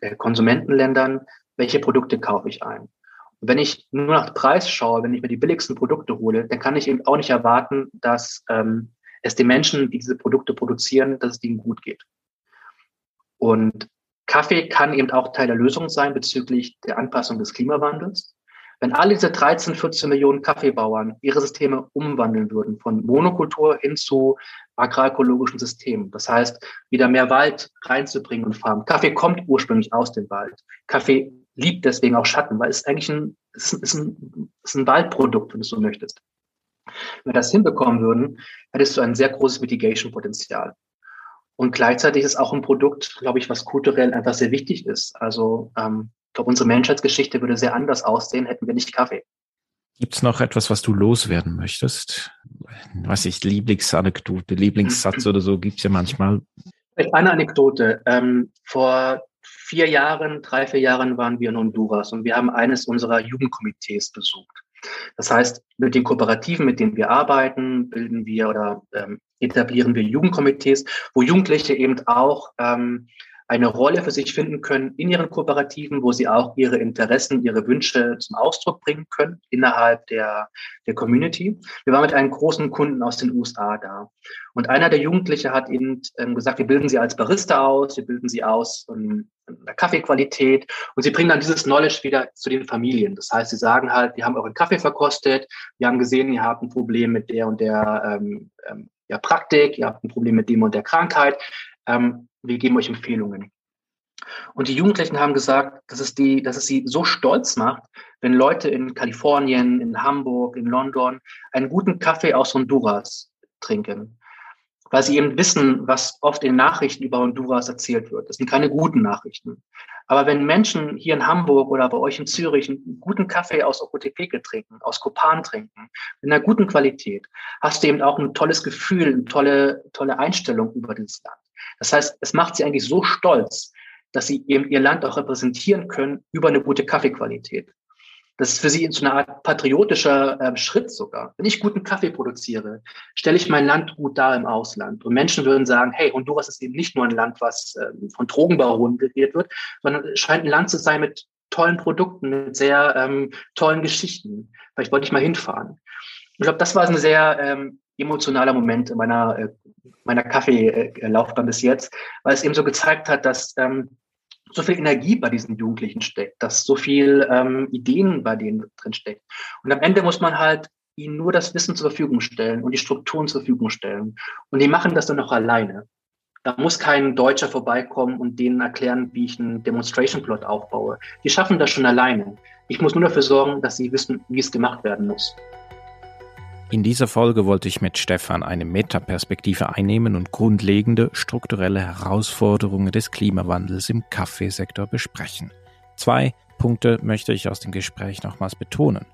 äh, Konsumentenländern, welche Produkte kaufe ich ein. Und wenn ich nur nach Preis schaue, wenn ich mir die billigsten Produkte hole, dann kann ich eben auch nicht erwarten, dass ähm, es den Menschen, die diese Produkte produzieren, dass es denen gut geht. Und Kaffee kann eben auch Teil der Lösung sein bezüglich der Anpassung des Klimawandels. Wenn alle diese 13, 14 Millionen Kaffeebauern ihre Systeme umwandeln würden, von Monokultur hin zu agrarekologischen Systemen, das heißt, wieder mehr Wald reinzubringen und farmen. Kaffee kommt ursprünglich aus dem Wald. Kaffee liebt deswegen auch Schatten, weil es eigentlich ein, es ist ein, ist ein Waldprodukt, wenn du so möchtest. Wenn wir das hinbekommen würden, hättest du ein sehr großes Mitigation-Potenzial. Und gleichzeitig ist auch ein Produkt, glaube ich, was kulturell einfach sehr wichtig ist. Also ähm, glaube, unsere Menschheitsgeschichte würde sehr anders aussehen, hätten wir nicht Kaffee. Gibt es noch etwas, was du loswerden möchtest? Was ich, Lieblingsanekdote, Lieblingssatz oder so gibt's ja manchmal. Eine Anekdote. Ähm, vor vier Jahren, drei, vier Jahren waren wir in Honduras und wir haben eines unserer Jugendkomitees besucht. Das heißt, mit den Kooperativen, mit denen wir arbeiten, bilden wir oder ähm, etablieren wir Jugendkomitees, wo Jugendliche eben auch ähm, eine Rolle für sich finden können in ihren Kooperativen, wo sie auch ihre Interessen, ihre Wünsche zum Ausdruck bringen können innerhalb der, der Community. Wir waren mit einem großen Kunden aus den USA da. Und einer der Jugendlichen hat ihnen ähm, gesagt, wir bilden sie als Barista aus, wir bilden sie aus in, in der Kaffeequalität und sie bringen dann dieses Knowledge wieder zu den Familien. Das heißt, sie sagen halt, wir haben euren Kaffee verkostet, wir haben gesehen, ihr habt ein Problem mit der und der ähm, ähm, ja, Praktik, ihr habt ein Problem mit dem und der Krankheit. Ähm, wir geben euch Empfehlungen. Und die Jugendlichen haben gesagt, dass es, die, dass es sie so stolz macht, wenn Leute in Kalifornien, in Hamburg, in London einen guten Kaffee aus Honduras trinken. Weil sie eben wissen, was oft in Nachrichten über Honduras erzählt wird. Das sind keine guten Nachrichten. Aber wenn Menschen hier in Hamburg oder bei euch in Zürich einen guten Kaffee aus Okotepeke trinken, aus Kopan trinken, in einer guten Qualität, hast du eben auch ein tolles Gefühl, eine tolle, tolle Einstellung über dieses Land. Das heißt, es macht sie eigentlich so stolz, dass sie eben ihr Land auch repräsentieren können über eine gute Kaffeequalität. Das ist für sie so eine Art patriotischer äh, Schritt sogar. Wenn ich guten Kaffee produziere, stelle ich mein Land gut dar im Ausland. Und Menschen würden sagen, hey, Honduras ist eben nicht nur ein Land, was äh, von Drogenbaronen geredet wird, sondern es scheint ein Land zu sein mit tollen Produkten, mit sehr ähm, tollen Geschichten. Vielleicht wollte ich mal hinfahren. Ich glaube, das war ein sehr ähm, emotionaler Moment in meiner, äh, meiner Kaffeelaufbahn bis jetzt, weil es eben so gezeigt hat, dass ähm, so viel Energie bei diesen Jugendlichen steckt, dass so viel ähm, Ideen bei denen drin steckt. Und am Ende muss man halt ihnen nur das Wissen zur Verfügung stellen und die Strukturen zur Verfügung stellen. Und die machen das dann noch alleine. Da muss kein Deutscher vorbeikommen und denen erklären, wie ich einen Demonstration Plot aufbaue. Die schaffen das schon alleine. Ich muss nur dafür sorgen, dass sie wissen, wie es gemacht werden muss. In dieser Folge wollte ich mit Stefan eine Metaperspektive einnehmen und grundlegende strukturelle Herausforderungen des Klimawandels im Kaffeesektor besprechen. Zwei Punkte möchte ich aus dem Gespräch nochmals betonen.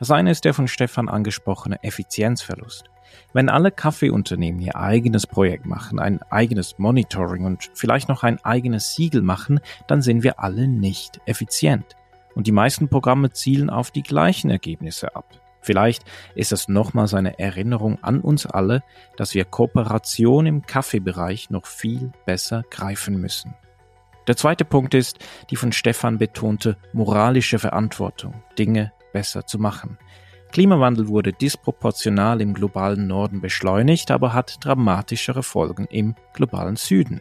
Das eine ist der von Stefan angesprochene Effizienzverlust. Wenn alle Kaffeeunternehmen ihr eigenes Projekt machen, ein eigenes Monitoring und vielleicht noch ein eigenes Siegel machen, dann sind wir alle nicht effizient. Und die meisten Programme zielen auf die gleichen Ergebnisse ab. Vielleicht ist es nochmals eine Erinnerung an uns alle, dass wir Kooperation im Kaffeebereich noch viel besser greifen müssen. Der zweite Punkt ist die von Stefan betonte moralische Verantwortung, Dinge besser zu machen. Klimawandel wurde disproportional im globalen Norden beschleunigt, aber hat dramatischere Folgen im globalen Süden.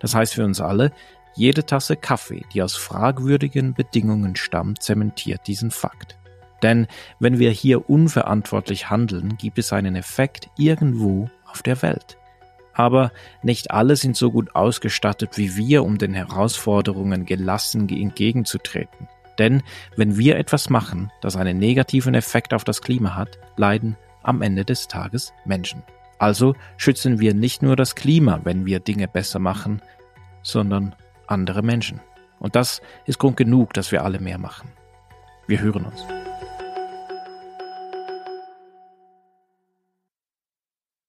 Das heißt für uns alle, jede Tasse Kaffee, die aus fragwürdigen Bedingungen stammt, zementiert diesen Fakt. Denn wenn wir hier unverantwortlich handeln, gibt es einen Effekt irgendwo auf der Welt. Aber nicht alle sind so gut ausgestattet wie wir, um den Herausforderungen gelassen entgegenzutreten. Denn wenn wir etwas machen, das einen negativen Effekt auf das Klima hat, leiden am Ende des Tages Menschen. Also schützen wir nicht nur das Klima, wenn wir Dinge besser machen, sondern andere Menschen. Und das ist Grund genug, dass wir alle mehr machen. Wir hören uns.